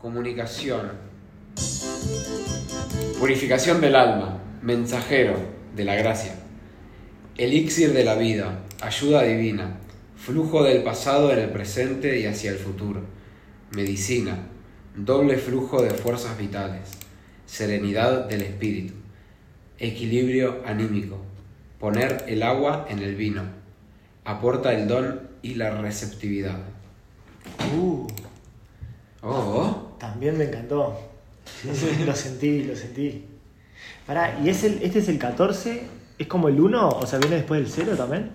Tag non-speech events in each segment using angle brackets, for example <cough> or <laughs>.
comunicación, purificación del alma, mensajero de la gracia, elixir de la vida, ayuda divina, flujo del pasado en el presente y hacia el futuro, medicina, doble flujo de fuerzas vitales, serenidad del espíritu, equilibrio anímico, poner el agua en el vino, aporta el don y la receptividad. Uh, Oh, también me encantó. lo sentí, lo sentí. Pará, ¿y es el, este es el 14? ¿Es como el 1? O sea, ¿viene después del 0 también?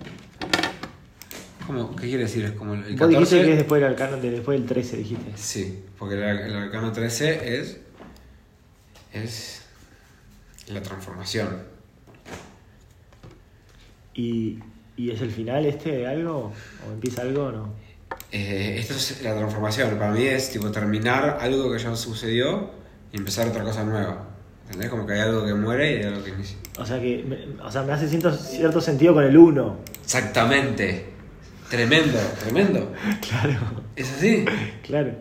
¿cómo? ¿Qué quiere decir? Es como el Vos dijiste 14. que es después del arcano, de- después del 13, dijiste. Sí, porque el, el arcano 13 es. es. la transformación. ¿Y, ¿Y es el final este de algo? ¿O empieza algo o no? Eh, esto es la transformación. Para mí es tipo terminar algo que ya sucedió y empezar otra cosa nueva. ¿Entendés? Como que hay algo que muere y hay algo que inicia. O sea, que me, o sea, me hace cierto, cierto sentido con el 1. Exactamente. Tremendo, tremendo. <laughs> Claro, ¿Es así? claro.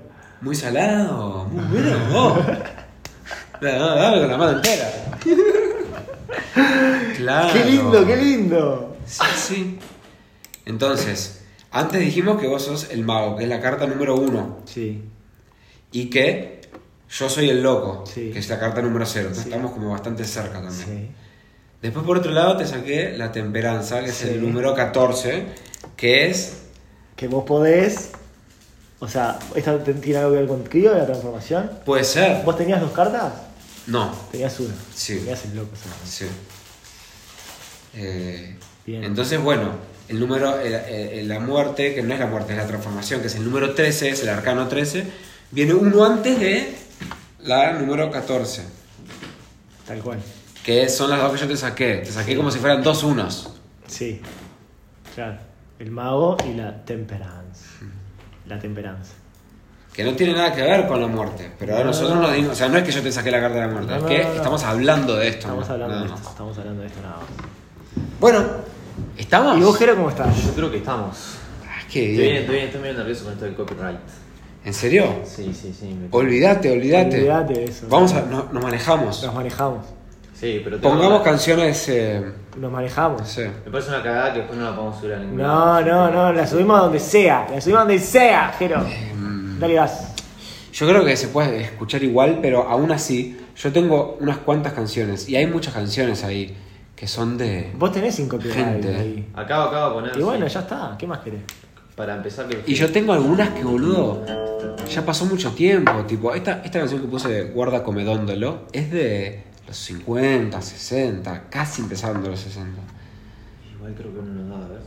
Muy salado, muy bueno. Oh. <laughs> Con la mano entera. <laughs> Claro. ¡Qué lindo, qué lindo! Sí, sí. Entonces, antes dijimos que vos sos el mago, que es la carta número uno. Sí, Y que yo soy el loco, Sí. que es la carta número cero. Entonces Sí. estamos como bastante cerca también. sí. Después, por otro lado, te saqué la temperanza, que es el número 14, que es. Que vos podés. O sea, ¿esta te- tiene algo que ver con Crío de la transformación? Puede ser. ¿Vos tenías dos cartas? No, Tenías una. Sí. Tenías el loco. sí. Eh, Bien. Entonces, bueno, el número, el- el- la muerte, que no es la muerte, es la transformación, que es el número 13, es el arcano 13, viene uno antes de la número 14, Tal cual. que son las dos que yo te saqué. Te saqué como si fueran dos unos. Sí. Claro. El mago y la temperance. La temperanza. Que no tiene nada que ver con la muerte. Pero a No, nosotros no. nos dimos. O sea, no es que yo te saqué la carta de la muerte, No, es no, que no, no. estamos hablando de esto. Estamos ¿no? hablando de esto. Estamos hablando de esto nada más. Bueno, ¿estamos? ¿Y vos, Jero, cómo estás? Yo creo que estamos. Ah, qué Estoy bien, bien. estoy bien, estoy medio nervioso con esto del copyright. ¿En serio? Sí, sí, sí. me- Olvídate, olvídate. Olvídate de eso. Vamos a. no- nos manejamos. Nos manejamos. Sí, pero tengo Pongamos la- canciones. Eh, Nos no manejamos. sé. Me parece una cagada que después no la podemos subir a ningún No, lado. no, no. La subimos a donde sea. La subimos a donde sea, Jero. Em, Dale gas. Yo creo que se puede escuchar igual, pero aún así, yo tengo unas cuantas canciones. Y hay muchas canciones ahí que son de. Vos tenés sin copyright Gente. ahí. Acabo, acabo de poner. Y bueno, ya está. ¿Qué más querés? Para empezar, que. Y yo tengo algunas que, boludo, ya pasó mucho tiempo. Tipo, esta, esta canción que puse, Guarda Comedóndolo, es de los 50, 60, casi empezando los 60. Igual creo que no nos da, ¿ves?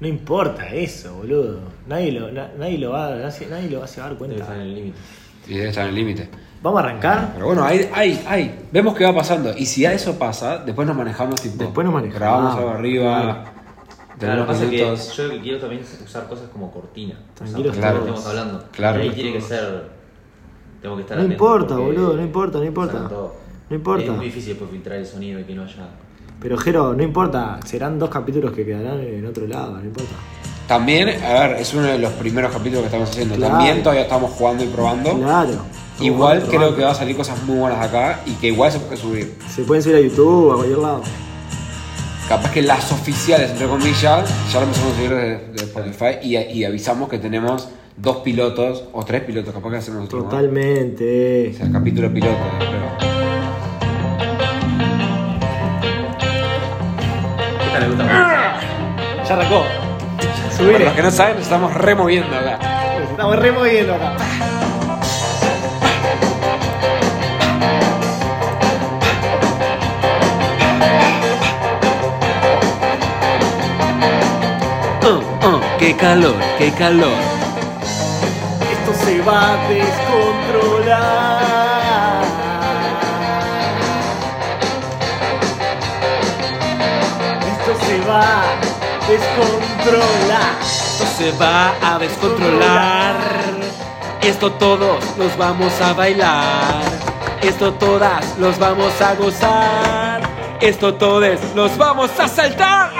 No importa eso, boludo. Nadie lo, na- nadie lo va, nadie, nadie lo va a dar Debe cuenta. estar en el límite. Y debe estar en el límite. Vamos a arrancar. Pero bueno, hay, hay, hay. Vemos qué va pasando. Y si a eso pasa, después nos manejamos tipo. Después nos manejamos. Grabamos algo arriba. Claro, lo unos que pasa es que yo lo que quiero también es usar cosas como cortina. Tranquilos o sea, Claro. estamos hablando. Claro. Y ahí tiene que ser. Tengo que estar No importa, boludo, no importa, no importa. No importa. Es muy difícil después filtrar el sonido y que no haya. Pero Jero, no importa. Serán dos capítulos que quedarán en otro lado, no importa. También, a ver, es uno de los primeros capítulos que estamos haciendo. Claro. También todavía estamos jugando y probando. Claro. Igual creo que va a salir cosas muy buenas acá y que igual se puede subir. Se pueden subir a YouTube, a cualquier lado. Capaz que las oficiales, entre comillas, ya lo empezamos a subir de, de Spotify y, y avisamos que tenemos dos pilotos o tres pilotos, capaz que hacemos otro. ¿no? O Totalmente. sea, capítulo piloto, creo. Esta le gusta mucho. Ya arrancó. Para Subir. los que no saben, nos estamos removiendo acá. Nos estamos removiendo acá. ¡Qué calor, qué calor! Esto se va a descontrolar. Esto se va a descontrolar. Esto se va a descontrolar. Esto todos los vamos a bailar. Esto todas los vamos a gozar. Esto todos los vamos a saltar.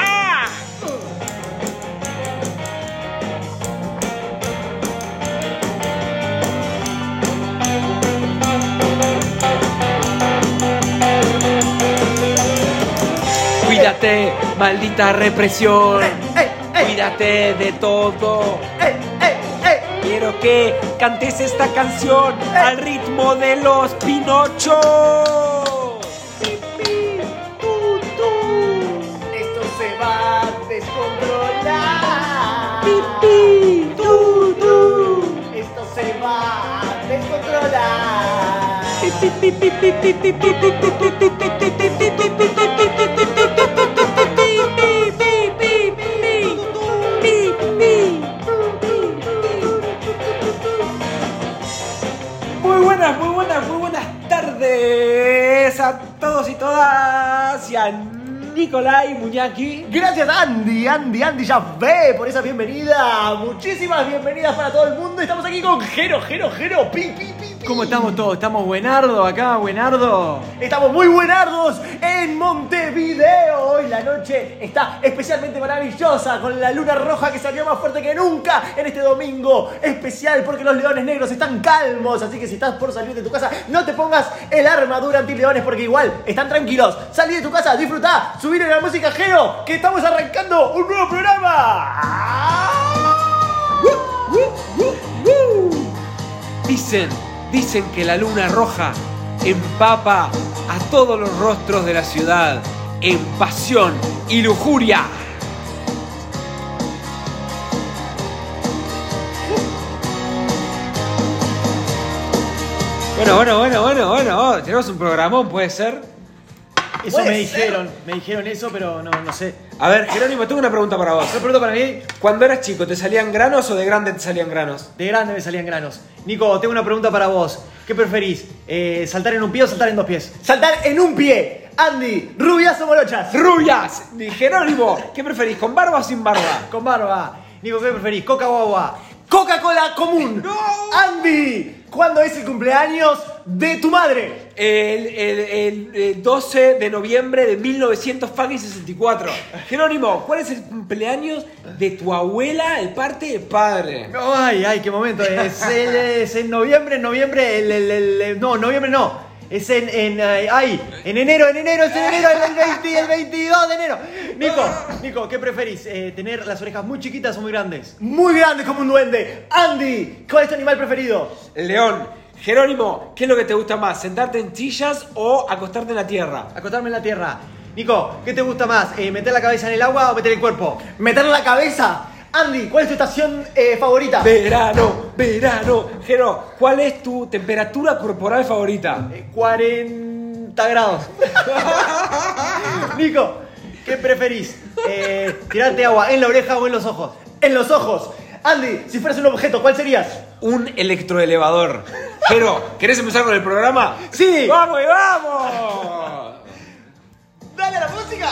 Cuídate, maldita represión. Cuídate de todo. Quiero que cantes esta canción al ritmo de los Pinochos. Esto se va a descontrolar. Pi, tu, tu. Esto se va a descontrolar. Todas y a Nicolai Muñaki. Gracias Andy, Andy, Andy ya ve por esa bienvenida. Muchísimas bienvenidas para todo el mundo. Estamos aquí con Jero, Jero, Jero, pi, pi, pi, pi. ¿Cómo estamos todos? ¿Estamos buenardo acá, buenardo? Estamos muy buenardos en Montevideo. Hoy la noche está especialmente maravillosa con la luna roja que salió más fuerte que nunca en este domingo especial porque los leones negros están calmos. Así que si estás por salir de tu casa, no te pongas el armadura anti-leones porque igual están tranquilos. Salí de tu casa, disfrutá, subir en la música Jero que estamos arrancando un nuevo programa. Dicen, dicen que la luna roja empapa a todos los rostros de la ciudad en pasión y lujuria. Bueno, bueno, bueno, bueno, bueno, oh, tenemos un programón, puede ser. Eso Puede me dijeron, me dijeron eso, pero no, no sé. A ver, Jerónimo, tengo una pregunta para vos. Una pregunta para mí, Cuando eras chico, ¿te salían granos o de grande te salían granos? de grande me salían granos. Nico, tengo una pregunta para vos. ¿Qué preferís? Eh, ¿Saltar en un pie o saltar en dos pies? Saltar en un pie. Andy, rubias o morochas. ¡Rubias! Jerónimo, ¿qué preferís, con barba o sin barba? Con barba. Nico, ¿qué preferís? ¿Coca o agua? Coca-Cola común. ¡No! Andy, ¿cuándo es el cumpleaños de tu madre? El, el- el- el 12 de noviembre de 1964. Jerónimo, ¿cuál es el cumpleaños de tu abuela de parte de padre? Ay, ay, qué momento. Es, el- es en noviembre, en noviembre, el, el- el- el- no, noviembre no. Es en, en, ay, ay, en enero, en enero, es en enero, el 20, el 22 de enero. Nico, Nico, ¿qué preferís? Eh, ¿Tener las orejas muy chiquitas o muy grandes? Muy grande como un duende. Andy, ¿cuál es tu animal preferido? El león. Jerónimo, ¿qué es lo que te gusta más? ¿Sentarte en sillas o acostarte en la tierra? Acostarme en la tierra. Nico, ¿qué te gusta más? Eh, ¿Meter la cabeza en el agua o meter el cuerpo? Meter la cabeza. Andy, ¿cuál es tu estación eh, favorita? Verano, verano. Jero, ¿cuál es tu temperatura corporal favorita? Eh, 40 grados. <laughs> Nico, ¿qué preferís? Eh, ¿Tirarte agua en la oreja o en los ojos? En los ojos. Andy, si fueras un objeto, ¿cuál serías? Un electroelevador. Jero, ¿querés empezar con el programa? Sí. ¡Vamos y vamos! <laughs> ¡Dale a la música!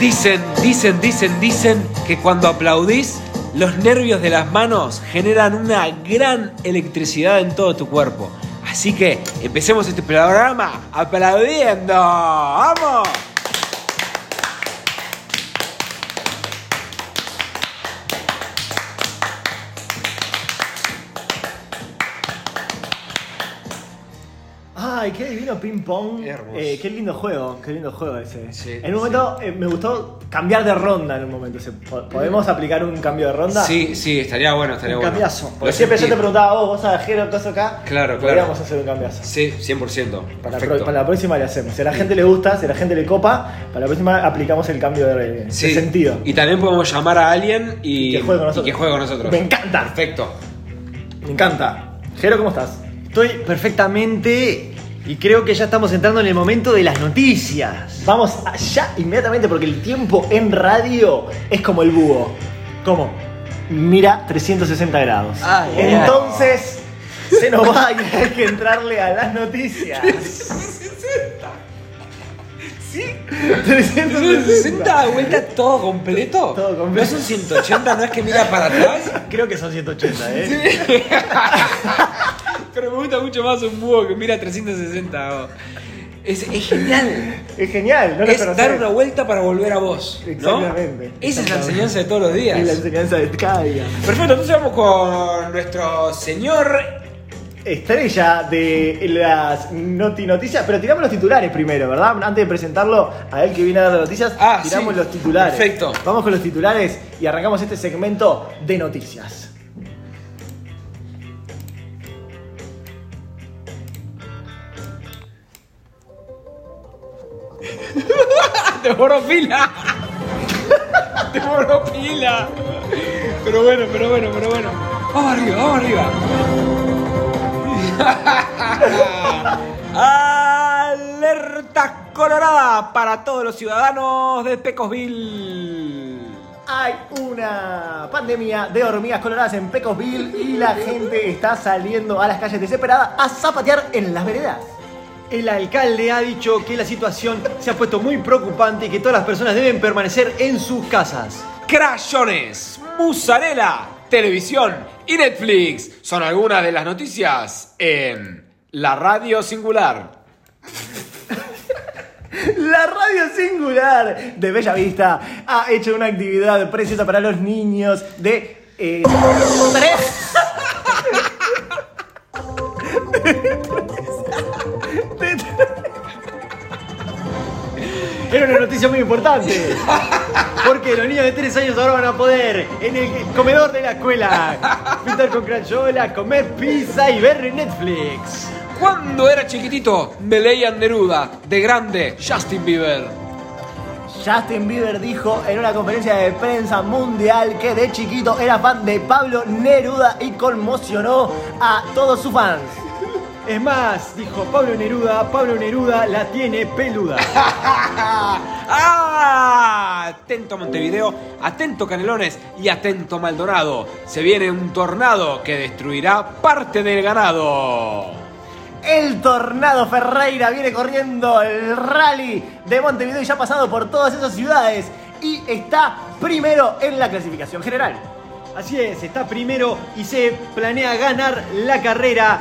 Dicen, dicen, dicen, dicen que cuando aplaudís, los nervios de las manos generan una gran electricidad en todo tu cuerpo. Así que empecemos este programa aplaudiendo. ¡Vamos! Ay, qué divino ping pong. Hermoso. Eh, qué lindo juego, qué lindo juego ese. Sí, en un momento eh, me gustó cambiar de ronda en un momento. ¿Podemos aplicar un cambio de ronda? Sí, sí, estaría bueno, estaría Un bueno. cambiazo. Lo Porque siempre yo te preguntaba, vos, vos sabés Jero, cosa acá. Claro, claro. Podríamos hacer un cambiazo. Sí, 100%. Para pro- para la próxima le hacemos. Si a la gente le gusta, si a la gente le copa, para la próxima aplicamos el cambio de, de Sí. sentido. Y también podemos llamar a alguien y, Que juegue con nosotros. y que juegue con nosotros. Me encanta. Perfecto. Me encanta. Jero, ¿cómo estás? Estoy perfectamente y creo que ya estamos entrando en el momento de las noticias. Vamos allá inmediatamente porque el tiempo en radio es como el búho. ¿Cómo? Mira 360 grados. Ay, ay, Entonces, se nos va y hay <laughs> que entrarle a las noticias. ¿Sí? 360. 60 vuelta todo completo. Todo completo. No son 180, no es que mira para atrás. Creo que son 180, ¿eh? <laughs> Pero me gusta mucho más un búho que mira 360. oh. Es, es genial. Es genial, no lo Es dar una vuelta para volver a vos. ¿no? Exactamente. Esa es la enseñanza de todos los días. Es la enseñanza de cada día. Perfecto, entonces vamos con nuestro señor estrella de las noti noticias, pero tiramos los titulares primero, ¿verdad? Antes de presentarlo a él que viene a dar las noticias, Ah, tiramos sí. los titulares. Perfecto. Vamos con los titulares y arrancamos este segmento de noticias. <laughs> ¡Te borró pila! <laughs> ¡Te borró pila! Pero bueno, pero bueno, pero bueno. Vamos arriba, vamos arriba. <laughs> Alerta colorada para todos los ciudadanos de Pecosville. Hay una pandemia de hormigas coloradas en Pecosville y la gente está saliendo a las calles desesperada a zapatear en las veredas. El alcalde ha dicho que la situación se ha puesto muy preocupante y que todas las personas deben permanecer en sus casas. Crayones, mozzarella, televisión y Netflix son algunas de las noticias en la radio singular. <laughs> La radio singular de Bella Vista ha hecho una actividad preciosa para los niños de eh, <laughs> tres. <laughs> Era una noticia muy importante. Porque los niños de 3 años ahora van a poder en el comedor de la escuela pintar con crayola, comer pizza y ver Netflix. Cuando era chiquitito, me leían Neruda, de grande, Justin Bieber. Justin Bieber dijo en una conferencia de prensa mundial que de chiquito era fan de Pablo Neruda y conmocionó a todos sus fans. Es más, dijo Pablo Neruda, Pablo Neruda la tiene peluda. <laughs> ¡Ah! Atento Montevideo, atento Canelones y atento Maldonado. Se viene un tornado que destruirá parte del ganado. El Tornado Ferreira viene corriendo el rally de Montevideo y ya ha pasado por todas esas ciudades y está primero en la clasificación general. Así es, está primero y se planea ganar la carrera,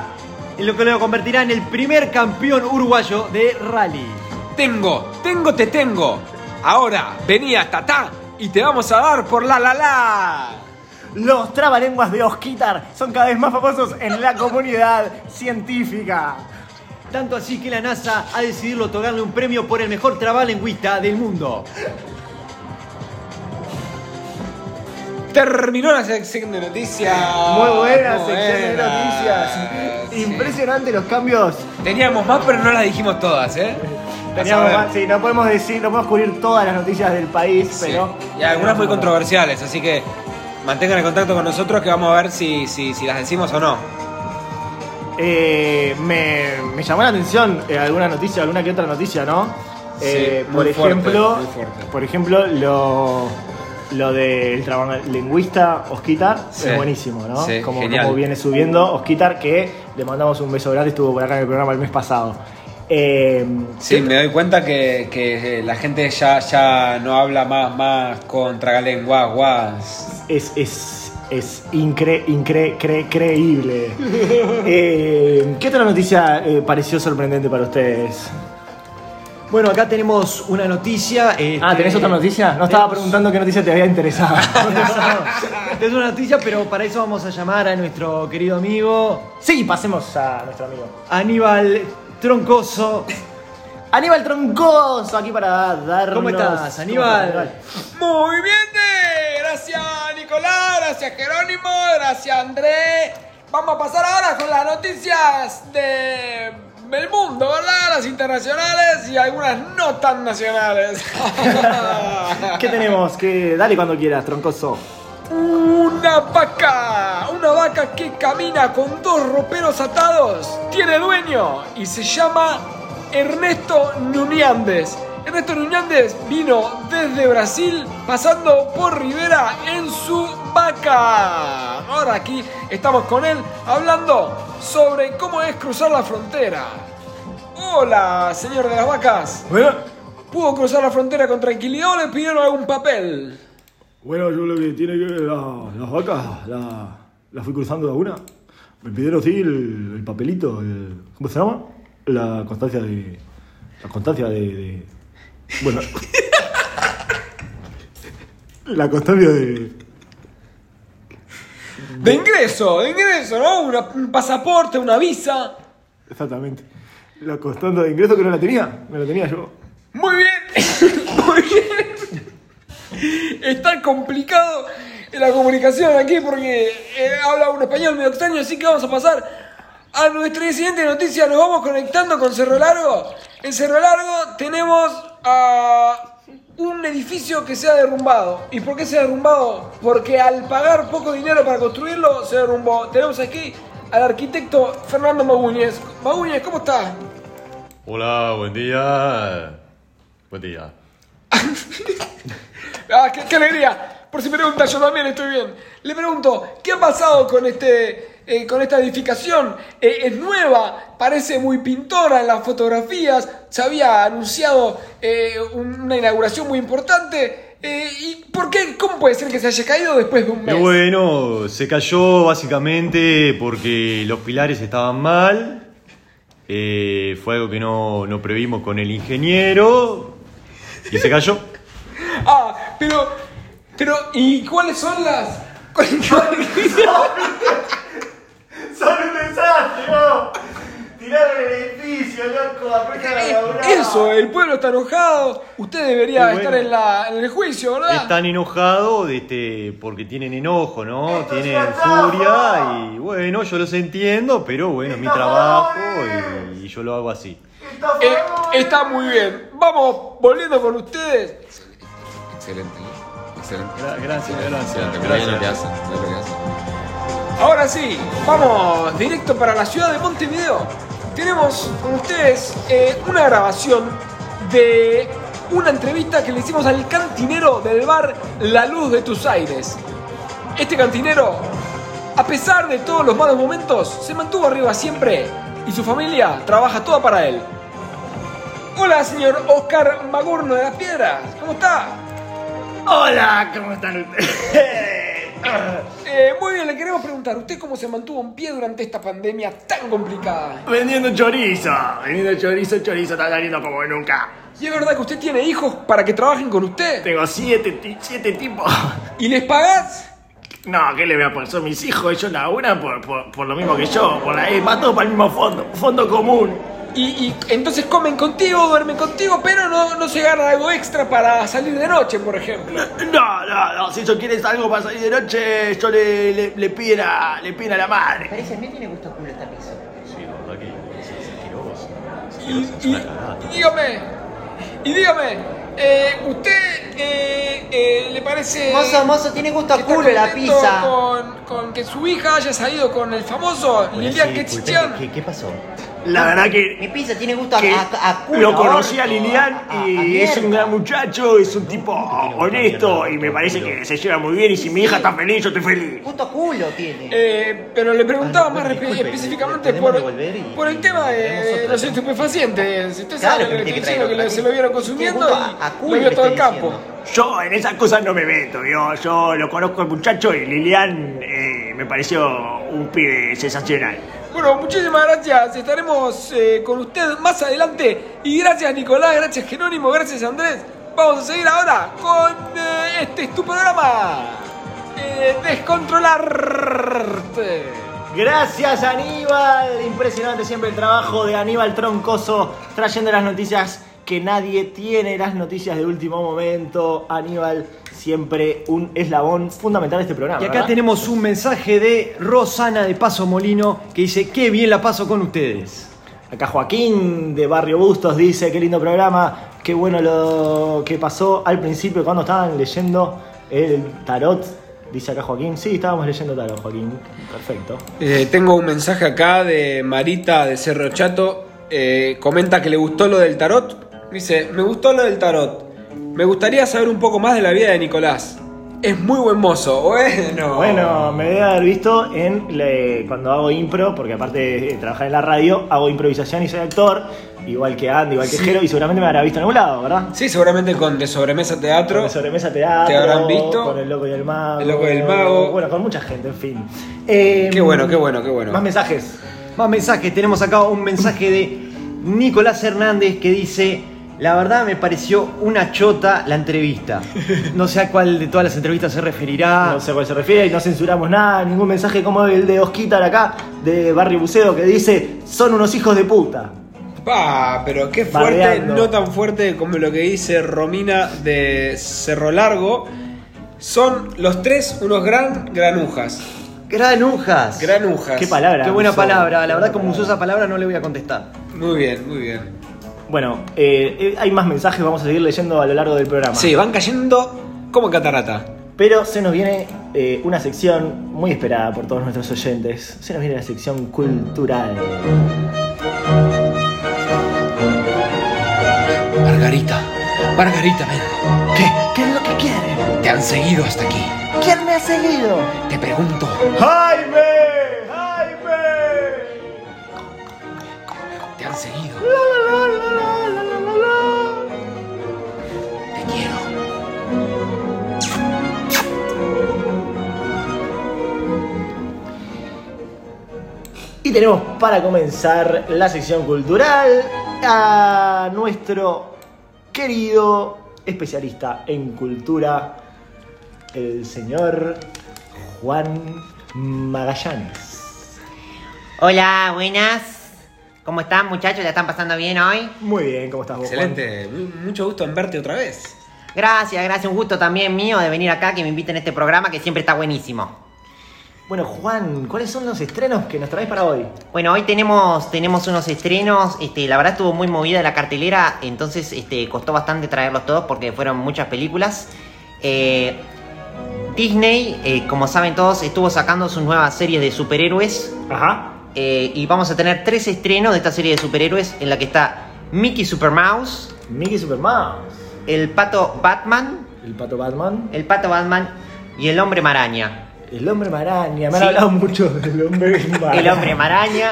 en lo que lo convertirá en el primer campeón uruguayo de rally. Tengo, tengo, te tengo. Ahora, vení hasta acá y te vamos a dar por la la la. Los trabalenguas de Osquitar son cada vez más famosos en la comunidad científica. Tanto así que la NASA ha decidido otorgarle un premio por el mejor trabalengüista del mundo. Terminó la sección de noticias. Muy buena sección de noticias. Sí. Impresionante los cambios. Teníamos más, pero no las dijimos todas, ¿eh? Teníamos más- sí, no podemos decir, no podemos cubrir todas las noticias del país, Sí. pero. Y algunas muy controversiales, así que mantengan el contacto con nosotros que vamos a ver si, si, si las decimos o no. Eh, me, me llamó la atención eh, alguna noticia, alguna que otra noticia, ¿no? Eh, por ejemplo, fuerte. por ejemplo, lo, lo del lingüista Osquitar Sí. es buenísimo, ¿no? Sí, como, viene subiendo Osquitar, que le mandamos un beso grande, estuvo por acá en el programa el mes pasado. Eh, Sí, me doy cuenta que, que, eh, la gente ya, ya no habla más, más con tragalenguas, guas. es, es, es incre, incre, cre- creíble. <laughs> Eh, ¿Qué otra noticia eh, pareció sorprendente para ustedes? Bueno, acá tenemos una noticia. este, Ah, ¿tenés otra noticia? No estaba preguntando qué noticia te había interesado. <laughs> Es una noticia, pero para eso vamos a llamar a nuestro querido amigo sí, pasemos a nuestro amigo. Aníbal Troncoso. Aníbal Troncoso, aquí para darnos... ¿Cómo estás, Aníbal? Muy bien, eh. gracias Nicolás, gracias Jerónimo, gracias André. Vamos a pasar ahora con las noticias de del mundo, ¿verdad? Las internacionales y algunas no tan nacionales. <laughs> ¿Qué tenemos? ¿Qué? Dale cuando quieras, Troncoso. Una vaca, una vaca que camina con dos roperos atados, tiene dueño y se llama Ernesto Nuñández. Ernesto Nuñández vino desde Brasil pasando por Rivera en su vaca. Ahora aquí estamos con él hablando sobre cómo es cruzar la frontera. Hola, señor de las vacas. Bueno, ¿Pudo cruzar la frontera con tranquilidad o le pidieron algún papel? bueno, yo lo que tiene que ver la- las vacas, la, la fui cruzando de una. Me pidieron sí el, el papelito, el- ¿cómo se llama? La constancia de... La constancia de... de- bueno... la constancia de... De ingreso, de ingreso, ¿no? Una- un pasaporte, una visa. Exactamente. Lo costando de ingreso que no la tenía. No la tenía yo. Muy bien, <laughs> muy bien. Está complicado la comunicación aquí porque eh, habla un español medio extraño, así que vamos a pasar a nuestra siguiente noticia. Nos vamos conectando con Cerro Largo. En Cerro Largo tenemos a un edificio que se ha derrumbado. ¿Y por qué se ha derrumbado? Porque al pagar poco dinero para construirlo, se derrumbó. Tenemos aquí al arquitecto Fernando Magúñez. Magúñez, ¿cómo estás? Hola, buen día. Buen día. <laughs> Ah, qué, qué alegría. Por si pregunta, yo también estoy bien. Le pregunto, ¿qué ha pasado con este, eh, con esta edificación? Eh, es nueva, parece muy pintora en las fotografías. Se había anunciado eh, un- una inauguración muy importante. ¿Y por qué? ¿Cómo puede ser que se haya caído después de un mes? Bueno, se cayó básicamente porque los pilares estaban mal. Fue algo que no, no previmos con el ingeniero. Y se cayó. <laughs> Ah, pero, pero, ¿y cuáles son las? <laughs> cuáles- ¡Son un desastre, no! Tiraron el edificio, loco, apretan la Eso, el pueblo está enojado. Usted debería bueno. estar en, la, en el juicio, ¿verdad? Están enojados este, porque tienen enojo, ¿no? Esto Tienen furia y bueno, yo los entiendo, pero bueno, es mi trabajo y, y yo lo hago así. Eh, está muy bien. Vamos volviendo con ustedes. Excelente, excelente. Gracias, gracias. Mirá lo que hacen. Ahora sí, vamos directo para la ciudad de Montevideo. Tenemos con ustedes eh, una grabación de una entrevista que le hicimos al cantinero del bar La Luz de tus Aires. Este cantinero, a pesar de todos los malos momentos, se mantuvo arriba siempre y su familia trabaja toda para él. Hola, señor Oscar Magurno de las Piedras, ¿cómo está? Hola, ¿cómo están ustedes? <laughs> Eh, muy bien, le queremos preguntar, ¿usted cómo se mantuvo en pie durante esta pandemia tan complicada? Vendiendo chorizo, vendiendo chorizo, chorizo, está saliendo como nunca. ¿Y es verdad que usted tiene hijos para que trabajen con usted? Tengo siete, siete tipos. ¿Y les pagás? No, ¿qué le voy a poner? Son mis hijos, ellos laburan por, por, por lo mismo que yo, por ahí, va todo para el mismo fondo, fondo común. Y, y entonces comen contigo, duermen contigo, pero no, no se ganan algo extra para salir de noche, por ejemplo. No, no, no, si ellos quieren algo para salir de noche, yo le, le, le piden a, le piden a la madre. Parece, a mí tiene gusto culo esta pizza. Sí, la verdad que es asqueroso. Y, Es y- dígame, y dígame, eh, ¿usted eh, eh, le parece... Mozo, mozo, tiene gusto a culo la pizza. Con, con que su hija haya salido con el famoso Bueno, Lilian sí, Quechichán? ¿qué, ¿Qué pasó? La verdad que Mi pizza tiene gusto a, que a, a culo. lo conocí a Lilian a- a- a y es un gran muchacho, es un tipo honesto y me parece que se lleva muy bien y si mi hija está feliz, yo estoy feliz. Gusto a culo tiene. Eh, pero le preguntaba Ah, más disculpe, específicamente ¿podemos por, y- por el tema de los estupefacientes. Usted Claro sabe que que que que se lo vieron consumiendo y a- a lo culo, vio todo el campo. Yo en esas cosas no me meto, yo, yo lo conozco al muchacho y Lilian eh, me pareció un pibe sensacional. Bueno, muchísimas gracias. Estaremos eh, con usted más adelante. Y gracias Nicolás, gracias Jerónimo, gracias Andrés. Vamos a seguir ahora con eh, este es tu programa. Eh. Gracias Aníbal, impresionante siempre el trabajo de Aníbal Troncoso trayendo las noticias que nadie tiene, las noticias de último momento. Aníbal, siempre un eslabón fundamental de este programa. Y acá ¿verdad? tenemos un mensaje de Rosana de Paso Molino que dice, qué bien la paso con ustedes. Acá Joaquín de Barrio Bustos dice, qué lindo programa, qué bueno lo que pasó al principio cuando estaban leyendo el tarot. Dice acá Joaquín, sí, estábamos leyendo tarot, Joaquín. Perfecto. Eh, tengo un mensaje acá de Marita de Cerro Chato. Eh, comenta que le gustó lo del tarot. Dice, me gustó lo del tarot. Me gustaría saber un poco más de la vida de Nicolás. Es muy buen mozo. Bueno. Bueno, me debe haber visto en le- cuando hago impro, porque aparte de trabajar en la radio, hago improvisación y soy actor, igual que Andy, igual que Sí. Jero, y seguramente me habrá visto en algún lado, ¿verdad? Sí, seguramente con De Sobremesa Teatro. Con el sobremesa teatro, Te habrán visto. con el loco y el mago. El Loco y el Mago. Bueno, con mucha gente, en fin. Eh, Qué bueno, qué bueno, qué bueno. Más mensajes. Más mensajes, tenemos acá un mensaje de Nicolás Hernández que dice, La verdad me pareció una chota la entrevista. No sé a cuál de todas las entrevistas se referirá. No sé a cuál se refiere y no censuramos nada, ningún mensaje como el de Osquitar acá, de Barry Buceo, que dice, son unos hijos de puta. Pa, pero qué fuerte, no tan fuerte como lo que dice Romina de Cerro Largo. Son los tres unos gran granujas. Granujas. Granujas. Qué palabra. Qué buena usó. palabra. La verdad, como usó esa palabra, no le voy a contestar. Muy bien, muy bien. Bueno, eh, eh, hay más mensajes, vamos a seguir leyendo a lo largo del programa. Sí, van cayendo como catarata. Pero se nos viene eh, una sección muy esperada por todos nuestros oyentes. Se nos viene la sección cultural. Margarita, Margarita, ven. ¿Qué? ¿Qué es lo que quiere? Te han seguido hasta aquí. ¿Quién me ha seguido? Te pregunto, ¡Jaime! ¡Jaime! te han seguido. La, la, la, Y tenemos para comenzar la sección cultural a nuestro querido especialista en cultura, el señor Juan Magallanes. Hola, buenas. ¿Cómo están muchachos? ¿La están pasando bien hoy? Muy bien, ¿cómo estás vos? Excelente, mu- mucho gusto en verte otra vez. Gracias, gracias. Un gusto también mío de venir acá, que me inviten a este programa que siempre está buenísimo. Bueno, Juan, ¿cuáles son los estrenos que nos traes para hoy? Bueno, hoy tenemos, tenemos unos estrenos. Este, la verdad estuvo muy movida la cartelera, entonces este, costó bastante traerlos todos porque fueron muchas películas. Eh, Disney, eh, como saben todos, estuvo sacando sus nuevas series de superhéroes. Ajá. eh, y vamos a tener tres estrenos de esta serie de superhéroes en la que está Mickey Super Mouse, Mickey Super Mouse, el pato Batman, el pato Batman, el pato Batman y el hombre maraña. El hombre maraña. Me han Sí. hablado mucho del hombre maraña. <laughs> El hombre maraña.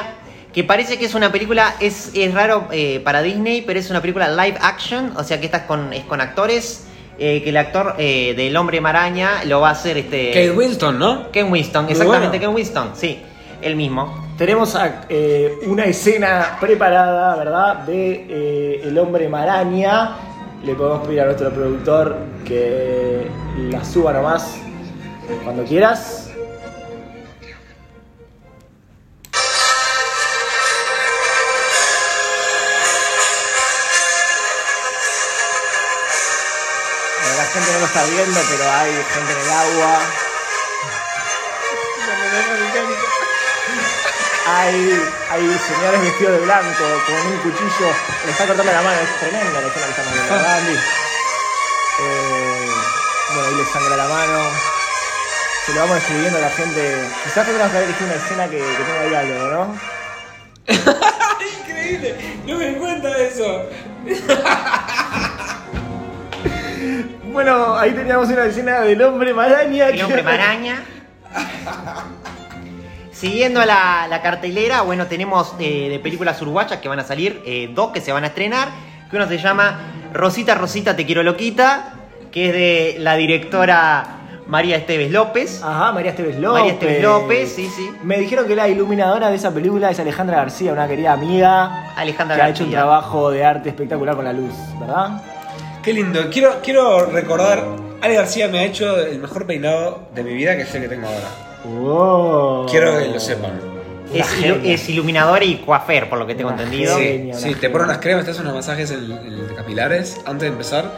Que parece que es una película, es, es raro eh, para Disney, pero es una película live action, o sea que esta es con, es con actores, eh, que el actor eh, del hombre maraña lo va a hacer este... Kate Winston, ¿no? Ken Winston, Muy exactamente, bueno. Ken Winston, sí, el mismo. Tenemos a- eh, una escena preparada, ¿verdad? De eh, El hombre maraña. Le podemos pedir a nuestro productor que la suba nomás cuando quieras. Bueno, la gente no lo está viendo, pero hay gente en el agua. Hay, hay señores vestidos de blanco con un cuchillo. Le está cortando la mano. Es tremenda la <laughs> escena que estamos viendo. Eh, bueno, ahí le sangra la mano. Se lo vamos describiendo a la gente. Quizás tendremos que elegir una escena que, que tenga diálogo, ¿no? <laughs> Increíble, no me di cuenta de eso. <laughs> Bueno, ahí teníamos una escena del hombre maraña. El que- hombre maraña. Siguiendo la, la cartelera, bueno, tenemos eh, de películas uruguayas que van a salir, eh, dos que se van a estrenar, que uno se llama Rosita, Rosita, te quiero loquita, que es de la directora María Esteves López. Ajá, María Esteves López. María Esteves López, sí, sí. Me dijeron que la iluminadora de esa película es Alejandra García, una querida amiga. Alejandra que ha hecho un trabajo de arte espectacular con la luz, ¿verdad? Qué lindo. Quiero, quiero recordar, Ale García me ha hecho el mejor peinado de mi vida que es el que tengo ahora. Wow. Quiero que lo sepan. Es, ilu- es iluminador y coafer, por lo que tengo Una entendido. genia. Sí, sí, te ponen unas cremas, te hacen unos masajes en, en capilares antes de empezar.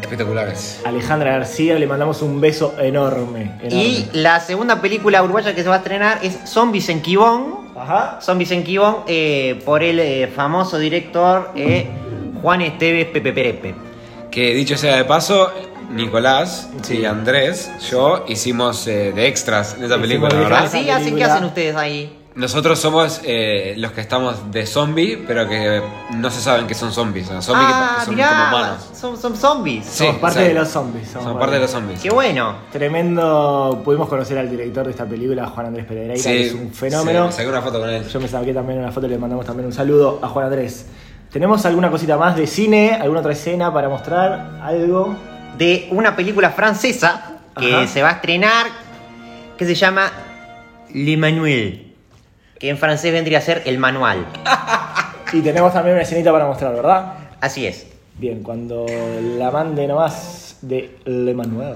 Espectaculares. Alejandra García, le mandamos un beso enorme. enorme. Y la segunda película uruguaya que se va a estrenar es Zombies en Quibón. Ajá. Zombies en Quibón eh, por el eh, famoso director eh, Juan Esteves Pepe Perepe. Que dicho sea de paso, Nicolás Sí. y Andrés, yo hicimos eh, de extras en esa Hicimos película, ¿verdad? Así hacen, ¿qué hacen ustedes ahí? Nosotros somos eh, los que estamos de zombie, pero que no se saben que son zombies. Son zombies que- ah, que son mirá, como humanos. son, son zombies. Sí, Somos parte de los zombies. Son parte de los zombies. Qué bueno. Tremendo. Pudimos conocer al director de esta película, Juan Andrés Pereira, que es un fenómeno. Sí, saqué una foto con él. Yo me saqué también una foto y le mandamos también un saludo a Juan Andrés. ¿Tenemos alguna cosita más de cine? ¿Alguna otra escena para mostrar? ¿Algo? De una película francesa que Ajá. se va a estrenar que se llama Le Manuel. Que en francés vendría a ser el manual. <laughs> Y tenemos también una escenita para mostrar, ¿verdad? Así es. Bien, cuando la mande nomás de Le Manuel.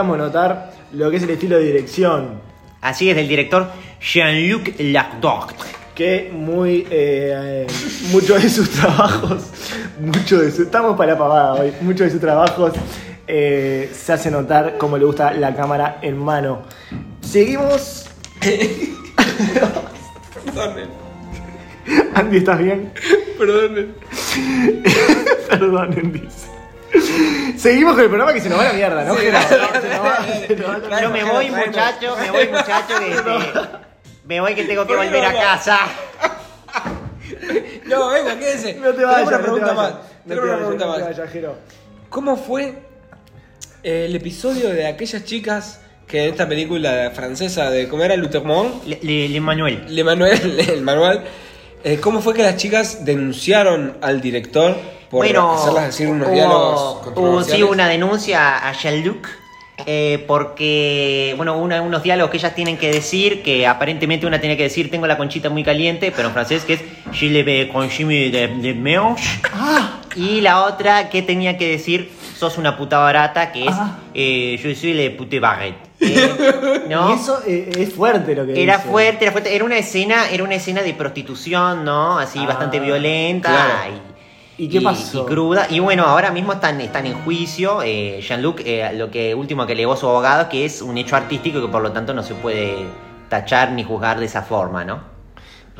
Podíamos notar lo que es el estilo de dirección. Así es, del director Jean-Luc Lacdoc. Que muy. eh, muchos de sus <laughs> trabajos. Muchos de sus. Estamos para la pavada hoy. Muchos de sus trabajos eh, se hace notar cómo le gusta la cámara en mano. Seguimos. Perdonen, Andy, ¿estás bien? perdonen. <laughs> Perdonen, dice. Seguimos con el programa que se nos va a la mierda, ¿no? Sí, Yo me voy, muchacho, me voy, muchacho, que este, me voy que tengo que volver a casa. No, venga, quédese. No te Tengo vayas, una no te pregunta vayas. más. No te Tengo una vayas, pregunta más. ¿Cómo fue eh, el episodio de aquellas chicas que en esta película francesa de cómo era Lutermont, Le, le- le Manuel. Le Manuel, <laughs> el manual, eh, cómo fue que las chicas denunciaron al director por bueno, hacerlas decir unos hubo- diálogos hubo, controversiales? sí una denuncia a Jean-Luc eh, porque, bueno, unos diálogos que ellas tienen que decir, que aparentemente una tiene que decir tengo la conchita muy caliente, pero en francés que es je le vais consommer de, de mélange. Y la otra que tenía que decir sos una puta barata, que es Ah. eh, je suis le pute barrette. <laughs> Eh, ¿no? Y eso eh, es fuerte lo que Era dice. fuerte, era fuerte. Era una escena, era una escena de prostitución, ¿no? Así Ah, bastante violenta claro. ¿Y qué pasó? y cruda. Y bueno, ahora mismo están, están en juicio. Eh, Jean-Luc, eh, lo que último que alegó su abogado, que es un hecho artístico y que por lo tanto no se puede tachar ni juzgar de esa forma, ¿no?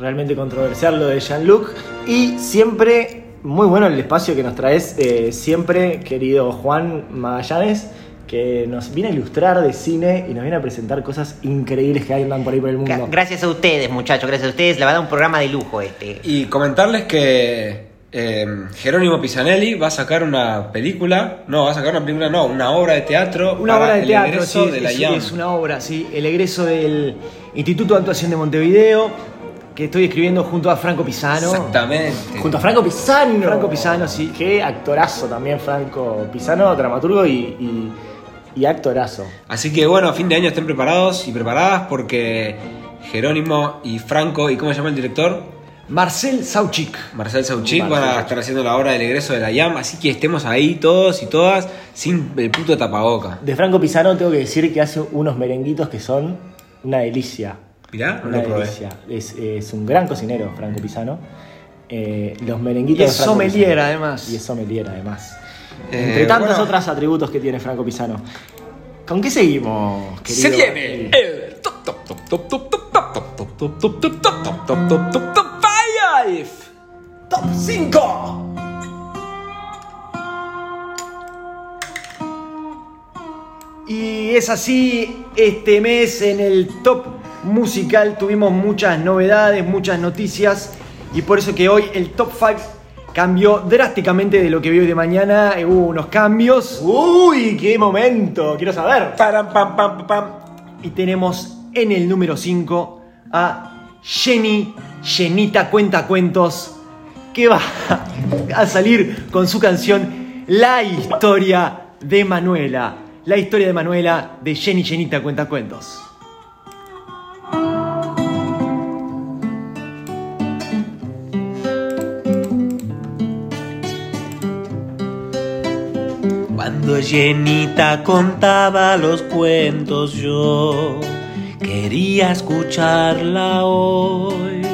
realmente controversial lo de Jean-Luc. Y siempre, muy bueno el espacio que nos traes, eh, siempre, querido Juan Magallanes, que nos viene a ilustrar de cine y nos viene a presentar cosas increíbles que andan por ahí por el mundo. Gracias a ustedes, muchachos, gracias a ustedes. La verdad, un programa de lujo este. Y comentarles que eh, Jerónimo Pisanelli va a sacar una película, no, va a sacar una película, no, una obra de teatro Una para obra de el teatro, egreso sí, de la es, IAM. es una obra, sí. El egreso del Instituto de Actuación de Montevideo, que estoy escribiendo junto a Franco Pisano. Exactamente. Junto a Franco Pisano. Franco Pisano, sí. Qué actorazo también, Franco Pisano, dramaturgo y, y- y actorazo. Así que bueno, a fin de año estén preparados y preparadas porque Jerónimo y Franco, ¿y cómo se llama el director? Marcel Sauchik. Marcel Sauchik Marcel van a estar haciendo la obra del egreso de la IAM, así que estemos ahí todos y todas sin el puto tapaboca. De Franco Pisano tengo que decir que hace unos merenguitos que son una delicia. Mirá, no Una probé. delicia. Es, es un gran cocinero, Franco Pisano. Eh, los merenguitos Y es de Franco sommelier, además. Y es sommelier además. Eh, Entre tantos bueno. otros atributos que tiene Franco Pisano. ¿Con qué seguimos, querido? Se viene el top top top top top top top top top top top top top top top top top top five. Top 5. Y es así, este mes en el top musical tuvimos muchas novedades, muchas noticias y por eso que hoy el top 5 cambió drásticamente de lo que vi hoy de mañana, eh, hubo unos cambios. Uy, qué momento, quiero saber. Param, pam, pam, pam. Y tenemos en el número 5 a Jenny, Jenita Cuentacuentos, que va a salir con su canción La historia de Manuela. La historia de Manuela de Jenny, Jenita Cuentacuentos. Cuando Llenita contaba los cuentos yo quería escucharla hoy.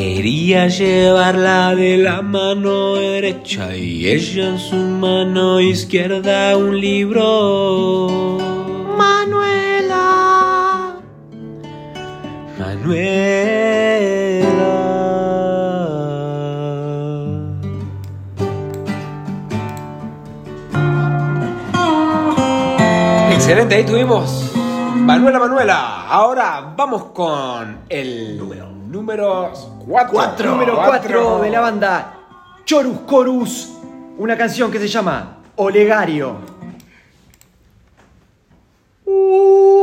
Quería llevarla de la mano derecha y ella en su mano izquierda un libro. Manuela. Manuela. Excelente, ahí tuvimos Manuela Manuela. Ahora vamos con el número número 4. Número 4 de la banda Chorus Chorus. Una canción que se llama Olegario. Eso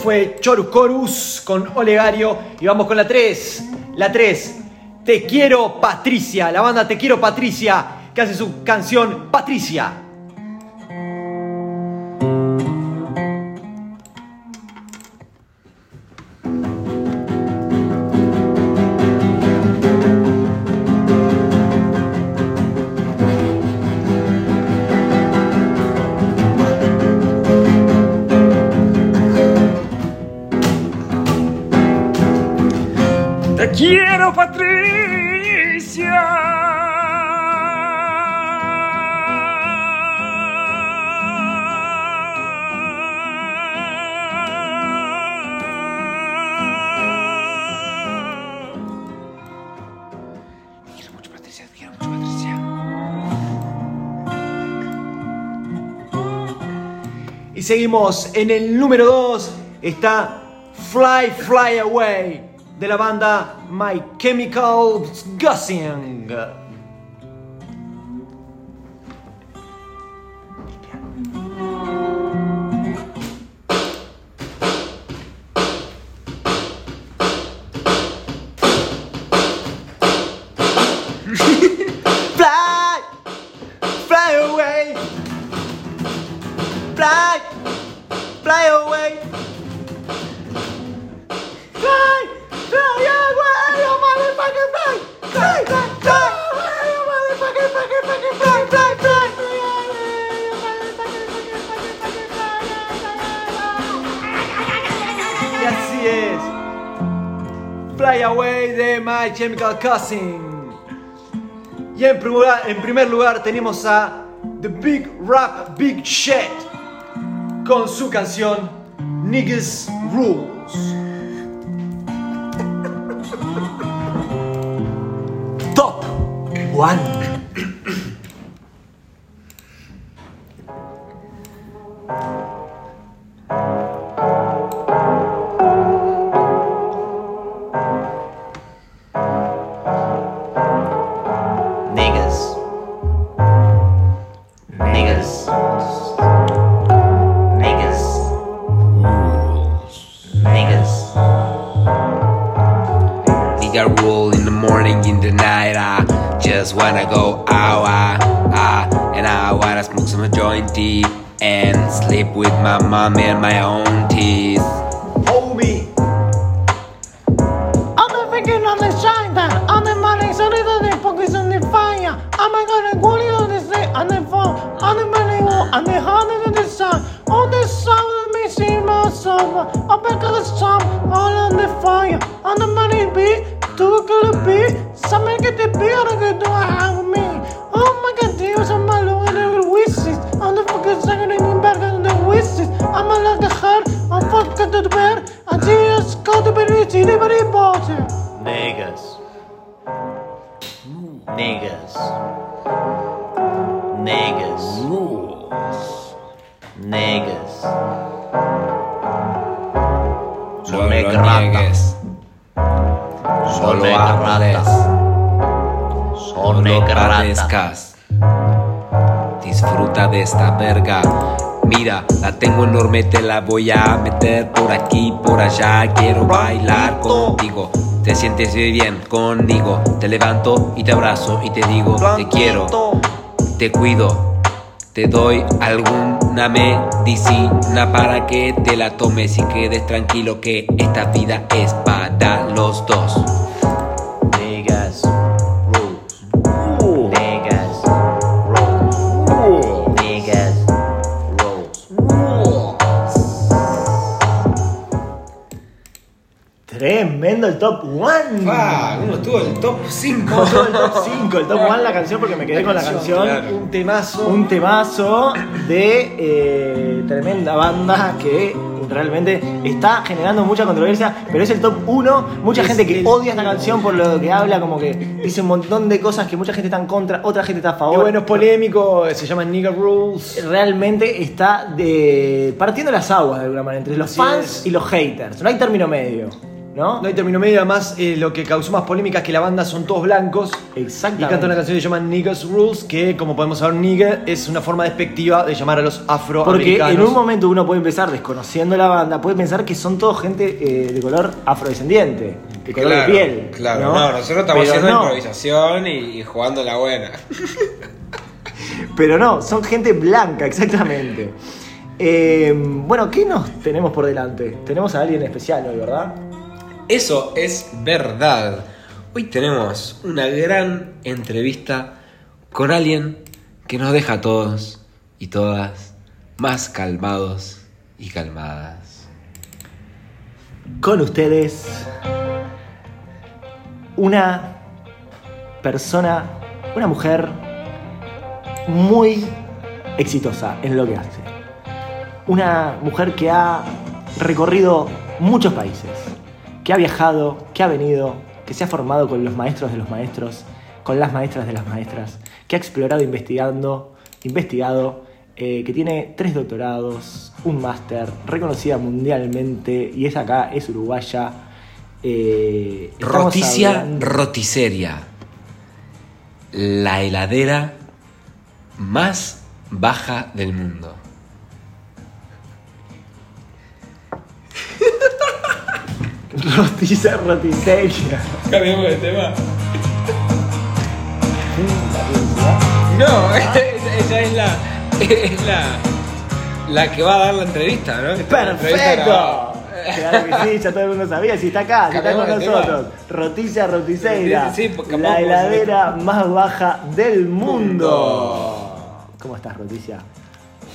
fue Chorus con Olegario. Y vamos con la 3. La 3. Te quiero Patricia. La banda Te quiero Patricia. Que hace su canción Patricia. Seguimos en el número 2. Está Fly, Fly Away de la banda My Chemical Gussing. Fly Away de My Chemical Cousin. Y en primer, lugar, en primer lugar tenemos a The Big Rap Big Shit con su canción Niggas Rules. Top 1 voy a meter por aquí, por allá. Quiero bailar contigo. Te sientes bien conmigo. Te levanto y te abrazo y te digo, te quiero, te cuido. Te doy alguna medicina para que te la tomes y quedes tranquilo que esta vida es para los dos. Top 1. Ah, ¿Cómo estuvo el top 5? No, todo el top 5, el top 1 la canción porque me quedé con la canción. claro. Un temazo. Un temazo de eh, tremenda banda que realmente está generando mucha controversia, pero es el top 1. Mucha Es gente que el- odia esta canción por lo que habla, como que dice un montón de cosas que mucha gente está en contra, otra gente está a Y favor. bueno, es polémico, se llama Nigga Rules. Realmente está de, partiendo las aguas de alguna manera entre los Así fans es. y los haters. No hay término medio, ¿no? No hay término medio, además eh, lo que causó más polémica es que la banda son todos blancos. Y Exactamente. canta una canción que se llama Niggas Rules, que como podemos saber, nigga es una forma despectiva de llamar a los Porque afroamericanos. en un momento uno puede empezar desconociendo la banda, puede pensar que son todos gente eh, de color afrodescendiente, de color Claro, de piel. Claro, ¿no? no, nosotros estamos Pero haciendo no, improvisación y, y jugando la buena. <laughs> Pero no, son gente blanca, exactamente. Eh, bueno, ¿qué nos tenemos por delante? Tenemos a alguien especial hoy, ¿verdad? Eso es verdad. Hoy tenemos una gran entrevista con alguien que nos deja a todos y todas más calmados y calmadas. Con ustedes, una persona, una mujer muy exitosa en lo que hace. Una mujer que ha recorrido muchos países, que ha viajado, que ha venido, que se ha formado con los maestros de los maestros, con las maestras de las maestras, que ha explorado investigando, investigado, eh, que tiene tres doctorados, un máster, reconocida mundialmente y es acá, es uruguaya. Eh, Roticia hablando- Roticeria. La heladera más baja del mundo. Roticia, roticeria. Cambiamos de tema. No, ella es la, es la, la que va a dar la entrevista, ¿no? ¡Perfecto! Claro que sí, ya todo el mundo sabía, si está acá, si está con nosotros. Roticia Roticeira, Sí, sí, la heladera más baja del mundo. ¿Cómo estás, Roticia?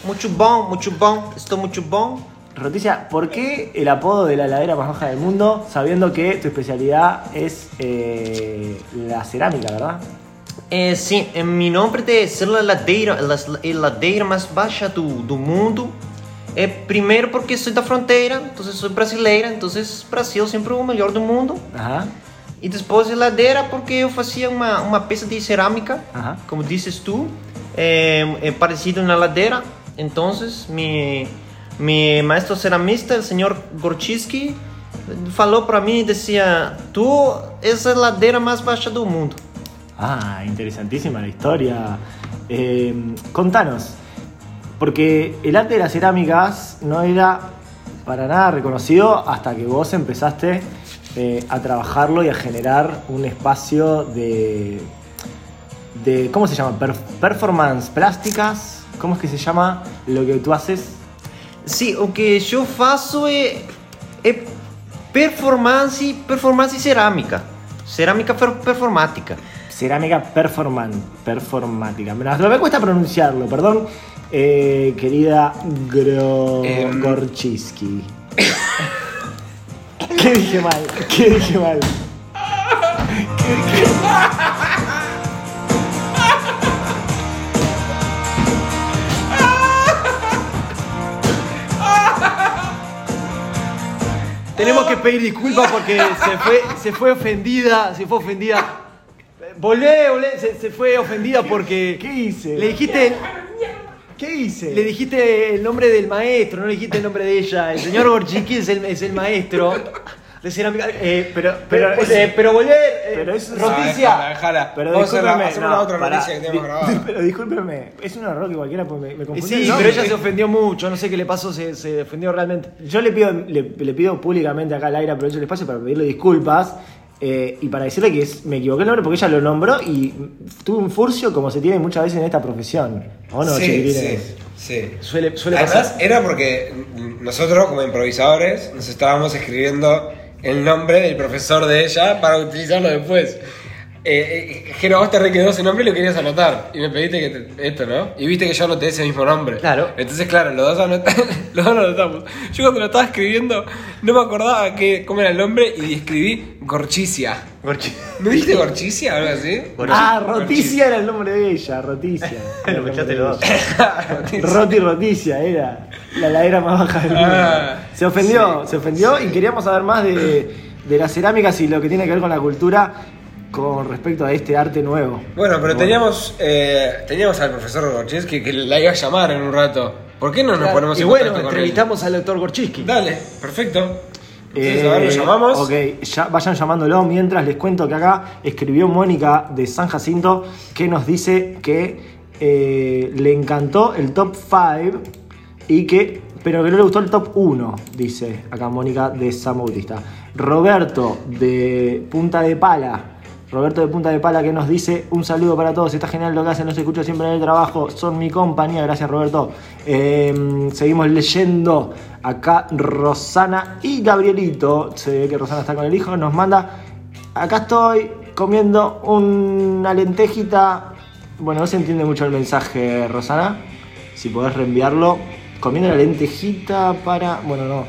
Muito bom, muito bom. Estou muito bom. Roticia, ¿por qué el apodo de la heladera más baja del mundo, sabiendo que tu especialidad es eh, la cerámica, verdad? Sim, é, meu nome de ser a ladeira, a ladeira mais baixa do, do mundo. É primeiro porque sou da fronteira, então sou brasileira, então Brasil sempre o melhor do mundo. Ajá. E depois a ladeira porque eu fazia uma, uma peça de cerâmica, Ajá. como dizes tu, é, é parecido na ladeira. Então, meu, meu maestro ceramista, o senhor Gorczynski, falou para mim e dizia: Tu és a ladeira mais baixa do mundo. Ah, interesantísima la historia. Eh, contanos, porque el arte de las cerámicas no era para nada reconocido hasta que vos empezaste eh, a trabajarlo y a generar un espacio de, de ¿cómo se llama? Per- performance plásticas. ¿Cómo es que se llama lo que tú haces? Sim, o que eu faço é, é performance, performance cerâmica. Cerâmica per- performática. Cerámica performan, performática. Me, cuesta pronunciarlo, perdón, eh, querida Gro Em. Gorczynski. <laughs> ¿Qué dije mal? ¿Qué dije mal? <laughs> Tenemos que pedir disculpas porque se fue, se fue ofendida, se fue ofendida. Volvé, volvé, se, se fue ofendida porque ¿Qué hice? le dijiste, ¿Qué hice? Le dijiste el nombre del maestro, no le dijiste el nombre de ella. El señor Gorchiki es el, es el maestro de cerámica. Eh, pero, pero, Pero es- eh, pero volver. eh, pero es- Ah, déjala, Roticia. déjala. Pero Vamos a hacer la- discúlpeme, no, la otra noticia que tenemos grabada. Pero discúlpeme, es un error que cualquiera pues, me, me Eh, confundí. Sí, pero ella se ofendió mucho. No sé qué le pasó, se, se ofendió realmente. Yo le pido, le, le pido públicamente acá al aire, aprovecho el espacio para pedirle disculpas eh, y para decirle que es- me equivoqué el nombre porque ella lo nombró y tuve un furcio como se tiene muchas veces en esta profesión. ¿O no, sí, sí, sí. Suele, suele Además, pasar. era porque nosotros, como improvisadores, nos estábamos escribiendo el nombre del profesor de ella para utilizarlo después. Eh, eh, Jero, vos te re quedó ese nombre y lo querías anotar. Y me pediste que te- esto, ¿no? Y viste que yo anoté ese mismo nombre. Claro. Entonces, claro, los dos, anot- <laughs> los dos lo anotamos. Yo cuando lo estaba escribiendo, no me acordaba que, cómo era el nombre y escribí Gorchicia. ¿No dijiste Gorchicia o algo así? Ah, Roticia era el nombre de ella, Roticia. <laughs> Escuchaste de los dos. <laughs> Roti Roticia era la ladera más baja del mundo. Ah, se ofendió, sí, se ofendió y queríamos saber más de, de las cerámicas y lo que tiene que ver con la cultura con respecto a este arte nuevo. Bueno, pero teníamos, eh, teníamos al profesor Gorchinsky que la iba a llamar en un rato. ¿Por qué no nos ponemos y en bueno, contacto con él? entrevistamos al doctor Gorchiski. Dale, perfecto. Entonces, Eh, a ver, lo llamamos. Ok, ya, vayan llamándolo mientras les cuento que acá escribió Mónica de San Jacinto que nos dice que eh, le encantó el top 5 y que, pero que no le gustó el top 1, dice acá Mónica de San Bautista. Roberto de Punta de Pala. Roberto de Punta de Pala que nos dice un saludo para todos, está genial lo que hacen, los escucho siempre en el trabajo, son mi compañía, gracias Roberto. Eh, seguimos leyendo acá Rosana y Gabrielito, se ve que Rosana está con el hijo, nos manda, acá estoy comiendo una lentejita, bueno no se entiende mucho el mensaje Rosana, si podés reenviarlo, comiendo la lentejita para, bueno no,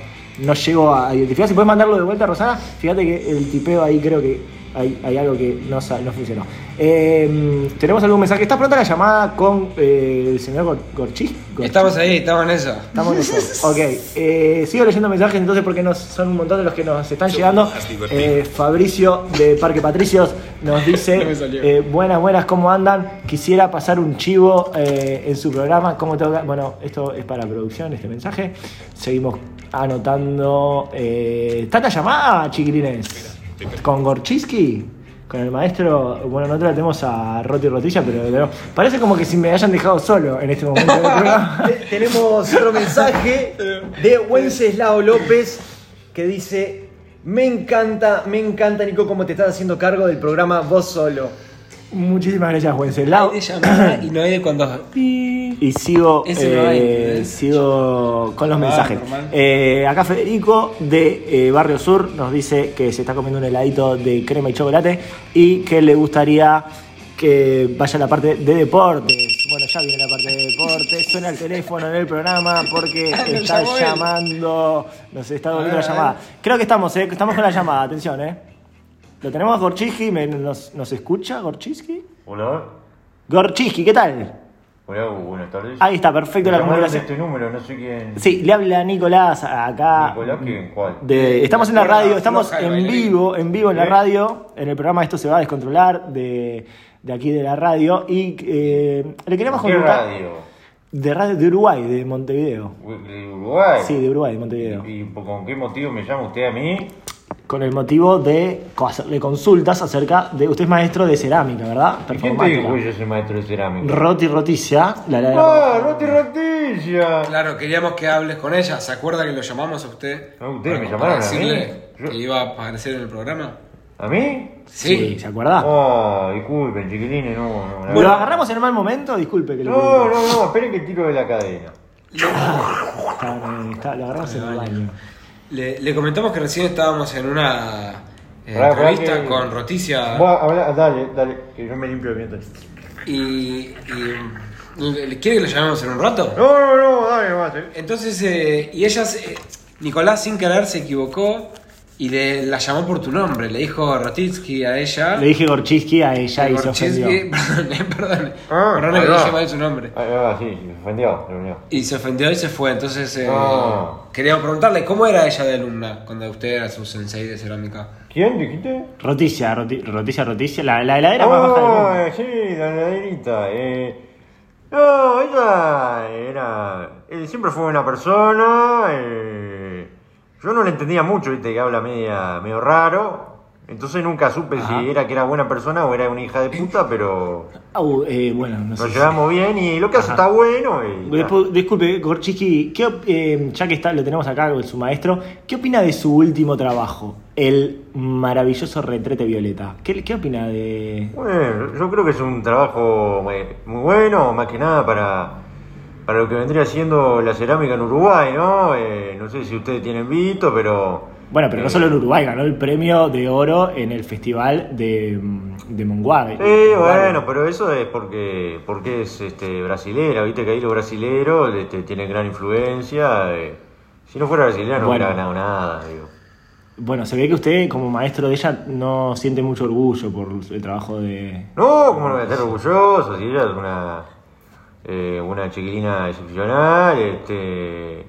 no llego a identificar, si podés mandarlo de vuelta Rosana, fíjate que el tipeo ahí creo que hay, hay algo que no, sa- no funcionó. Eh, Tenemos algún mensaje. ¿Está pronta la llamada con eh, el señor Gor- Gorchis? Estamos ahí, estamos en eso. Estamos en eso. <laughs> Ok. eh, sigo leyendo mensajes entonces porque nos, son un montón de los que nos están llegando. Eh, Fabricio de Parque Patricios nos dice: <laughs> No eh, Buenas, buenas, ¿cómo andan? Quisiera pasar un chivo eh, en su programa. ¿Cómo tengo que- Bueno, esto es para producción, este mensaje. Seguimos anotando. Eh, ¿Está la llamada, chiquilines? ¿Con Gorchiski? Con el maestro, bueno, nosotros la tenemos a Roti Rotilla, pero, pero parece como que si me hayan dejado solo en este momento <laughs> Tenemos otro mensaje de Wenceslao López que dice: Me encanta, me encanta, Nico, cómo te estás haciendo cargo del programa vos solo. Muchísimas gracias. Hay de llamada y no hay de cuando. Y sigo, Ese no hay, eh, sigo con los Ah, mensajes. Eh, acá Federico de eh, Barrio Sur nos dice que se está comiendo un heladito de crema y chocolate y que le gustaría que vaya a la parte de deportes. Bueno, ya viene la parte de deportes. Suena el teléfono en el programa porque Ah, está él. llamando. Nos está volviendo la llamada. Creo que estamos, eh, estamos con la llamada. Atención, ¿eh? Lo tenemos a Gorchiski. ¿Me- nos, ¿Nos escucha Gorchiski? Hola. Gorchiski, ¿qué tal? Hola, buenas tardes. Ahí está, perfecto la Me comunicación. este número, no sé quién. Sí, le habla Nicolás acá. Nicolás, ¿quién? ¿Cuál? De- estamos en la radio, estamos en vivo, en vivo en la radio. En el programa Esto se va a descontrolar de, de aquí de la radio. Y eh, le queremos ¿Qué consultar. radio? De radio de Uruguay, de Montevideo. ¿De Uruguay? Sí, de Uruguay, de Montevideo. ¿Y por- con qué motivo me llama usted a mí? Con el motivo de hacerle consultas acerca de. Usted es maestro de cerámica, ¿verdad? ¿Y ¿Quién te dijo que yo soy maestro de cerámica? Roti Roticia, la la ¡Ah, Roti Rotilla! Claro, queríamos que hables con ella. ¿Se acuerda que lo llamamos a usted? No, ustedes me Para- llamaron para a mí. Yo- que iba a aparecer en el programa. ¿A mí? Sí, ¿se acuerda? Ah, disculpen, chiquilines, no, no. la ¿Lo agarramos en mal momento? Disculpe que le No, no, no, esperen que tiro de la cadena. <laughs> Está, está- lo agarramos en el baño. Le, le comentamos que recién estábamos en una eh, Pará, pará entrevista que- con Roticia Vos, habla- dale, dale, que yo me limpio el viento. y, y- ¿le- ¿Quiere que lo llamemos en un rato? No, no, no, dale nomás, eh. Entonces, eh, y ella, se- Nicolás sin querer se equivocó y le, la llamó por tu nombre. Le dijo Rotitsky a ella. Le dije Gorchiski a ella y se Gorchinsky- ofendió. <laughs> Perdón, perdón. Ah, perdón que dije mal su nombre. Ah, ah, sí, se ofendió, se ofendió. Y se ofendió y se fue. Entonces, eh, Ah. queríamos preguntarle cómo era ella de alumna cuando usted era su sensei de cerámica. ¿Quién dijiste? Roticia, roti- Roticia, Roticia, la, la heladera más baja del mundo. Ah, sí, la heladerita. Eh, No, ella era. eh, siempre fue una persona. eh, yo no le entendía mucho, viste, que habla media, medio raro. Entonces nunca supe Ajá. si era que era buena persona o era una hija de puta, pero Au, eh, bueno, no sé. nos si- llevamos bien y lo que hace está bueno. Y, Dispu- Disculpe, Gorchiski, ¿qué op- eh, ya que está, lo tenemos acá con su maestro, ¿qué opina de su último trabajo? El maravilloso retrete violeta. ¿Qué, qué opina de...? Bueno, yo creo que es un trabajo eh, muy bueno, más que nada para, para lo que vendría siendo la cerámica en Uruguay, ¿no? Eh, no sé si ustedes tienen visto, pero... Bueno, pero no eh, solo en Uruguay, ganó el premio de oro en el festival de, mm, de Monguave. Sí, bueno, pero eso es porque porque es este brasilera, viste que ahí los brasileros este, tienen gran influencia. eh. Si no fuera brasilera no Bueno. hubiera ganado nada, digo. Bueno, se ve que usted, como maestro de ella, no siente mucho orgullo por el trabajo de... No, ¿cómo no voy a estar orgulloso? Si ella es una, eh, una chiquilina excepcional, este,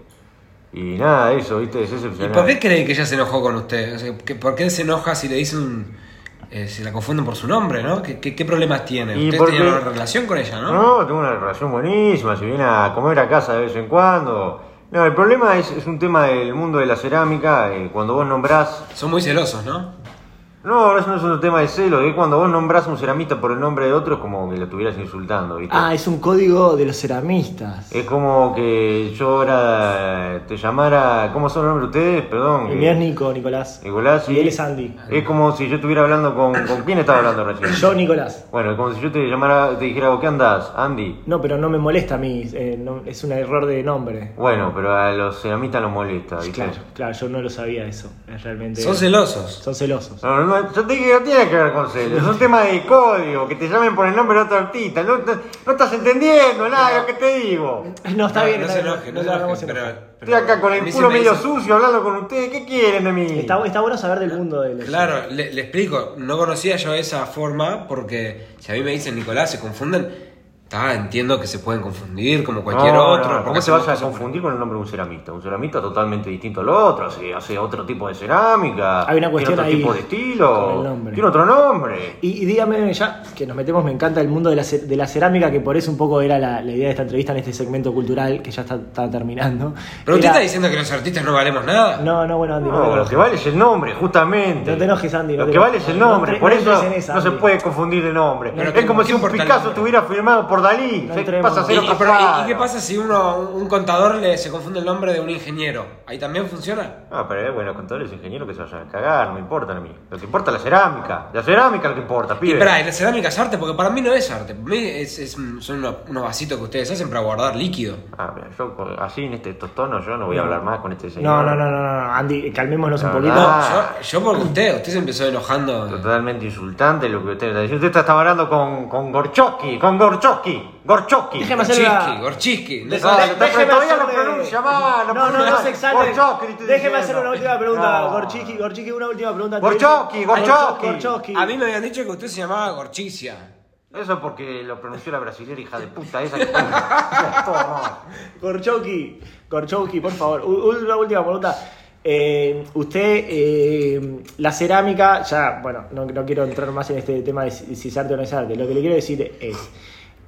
y nada, eso, viste, es ¿Y excepcional. por qué cree que ella se enojó con usted? O sea, ¿que- ¿Por qué se enoja si le dicen... eh, si la confunden por su nombre, ¿no? ¿Qué, qué, qué problemas tiene? Y Usted porque- tenía una relación con ella, ¿no? No, tengo una relación buenísima, si viene a comer a casa de vez en cuando. No, el problema es, es un tema del mundo de la cerámica, eh, cuando vos nombrás... Son muy celosos, ¿no? No, eso no es un tema de celo, que cuando vos nombrás a un ceramista por el nombre de otro es como que lo estuvieras insultando, ¿viste? Ah, es un código de los ceramistas. Es como que yo ahora te llamara... ¿Cómo son los nombres de ustedes? Perdón. El mío es Nico, Nicolás. Nicolás, Y sí. él es Andy. Es como si yo estuviera hablando con... ¿Con quién estaba hablando recién? Yo, Nicolás. Bueno, es como si yo te llamara, te dijera, ¿vos qué andás? Andy. No, pero no me molesta a mí, eh, no- es un error de nombre. Bueno, pero a los ceramistas los molesta, ¿viste? Claro, claro, yo no lo sabía eso. Es realmente. Son celosos. Son celosos. No, no, yo te que no tiene que ver con celos, es un tema de código, que te llamen por el nombre de otro artista. No, no- no estás entendiendo nada de lo que te digo. No, está bien, no se enoje, no se enoje, pero... Estoy acá con el culo medio dice- sucio hablando con ustedes. ¿Qué quieren de mí? Está, está bueno saber del mundo de los. Claro, le, le explico, no conocía yo esa forma porque si a mí me dicen Nicolás, se confunden, está, entiendo que se pueden confundir como cualquier No, otro. no, ¿Cómo se vas a confundir con el nombre de un ceramista? Un ceramista totalmente distinto al otro, hace, hace otro tipo de cerámica. Hay una cuestión tiene otro ahí tipo de estilo. Tiene otro nombre. Y, y dígame ya que nos metemos, me encanta el mundo de la, de la cerámica, que por eso un poco era la, la idea de esta entrevista en este segmento cultural que ya está, está terminando. Pero usted está diciendo que los artistas no valemos nada. No, no, bueno, Andy, no, lo que vale es el nombre, justamente. No te enojes, Andy, no Lo que vale es el No nombre, por no eso esa, no se puede confundir el nombre. Pero es ¿qué- como si un Picasso estuviera firmado por Dalí. No Se entremos. pasa a ¿Y, ser y- otra pero, ¿y- cosa. y qué pasa si uno, un contador le se confunde el nombre de un ingeniero? ¿Ahí también funciona? Ah, pero bueno, con todos los ingenieros que se vayan a cagar, no me importan a mí. Lo que importa es la cerámica. La cerámica es lo que importa, Y pibe. espera, ¿y la cerámica es arte? Porque para mí no es arte. Para mí es, es- son unos, unos vasitos que ustedes hacen para guardar líquido. Ah, mira, yo así en este tono yo no voy a hablar más con este señor. No, no, no, no, no, Andy, calmémonos un No, poquito. no. No, yo, yo porque usted, usted se empezó enojando. Totalmente insultante lo que usted está diciendo. Usted está hablando con, con Gorchoki, con Gorchoki, Gorchoki. Déjeme hacer Gorchiski, Gorchiski. No sabe- déjeme todavía lo hacerle- pronuncia mal, lo No, no, no se exalte. Déjeme hacer una última pregunta, No. Gorchiski, Gorchiski, una última pregunta. Gorchoki, Gorchoki. Gorchoki. A mí me habían dicho que usted se llamaba Gorchicia. Eso es porque lo pronunció la brasilera hija de puta esa que. <laughs> Gorchoki, Gorchoki, por favor, una última pregunta. Eh, usted, eh, la cerámica, ya, bueno, no, no quiero entrar más en este tema de si, si es arte o no es arte. Lo que le quiero decir es,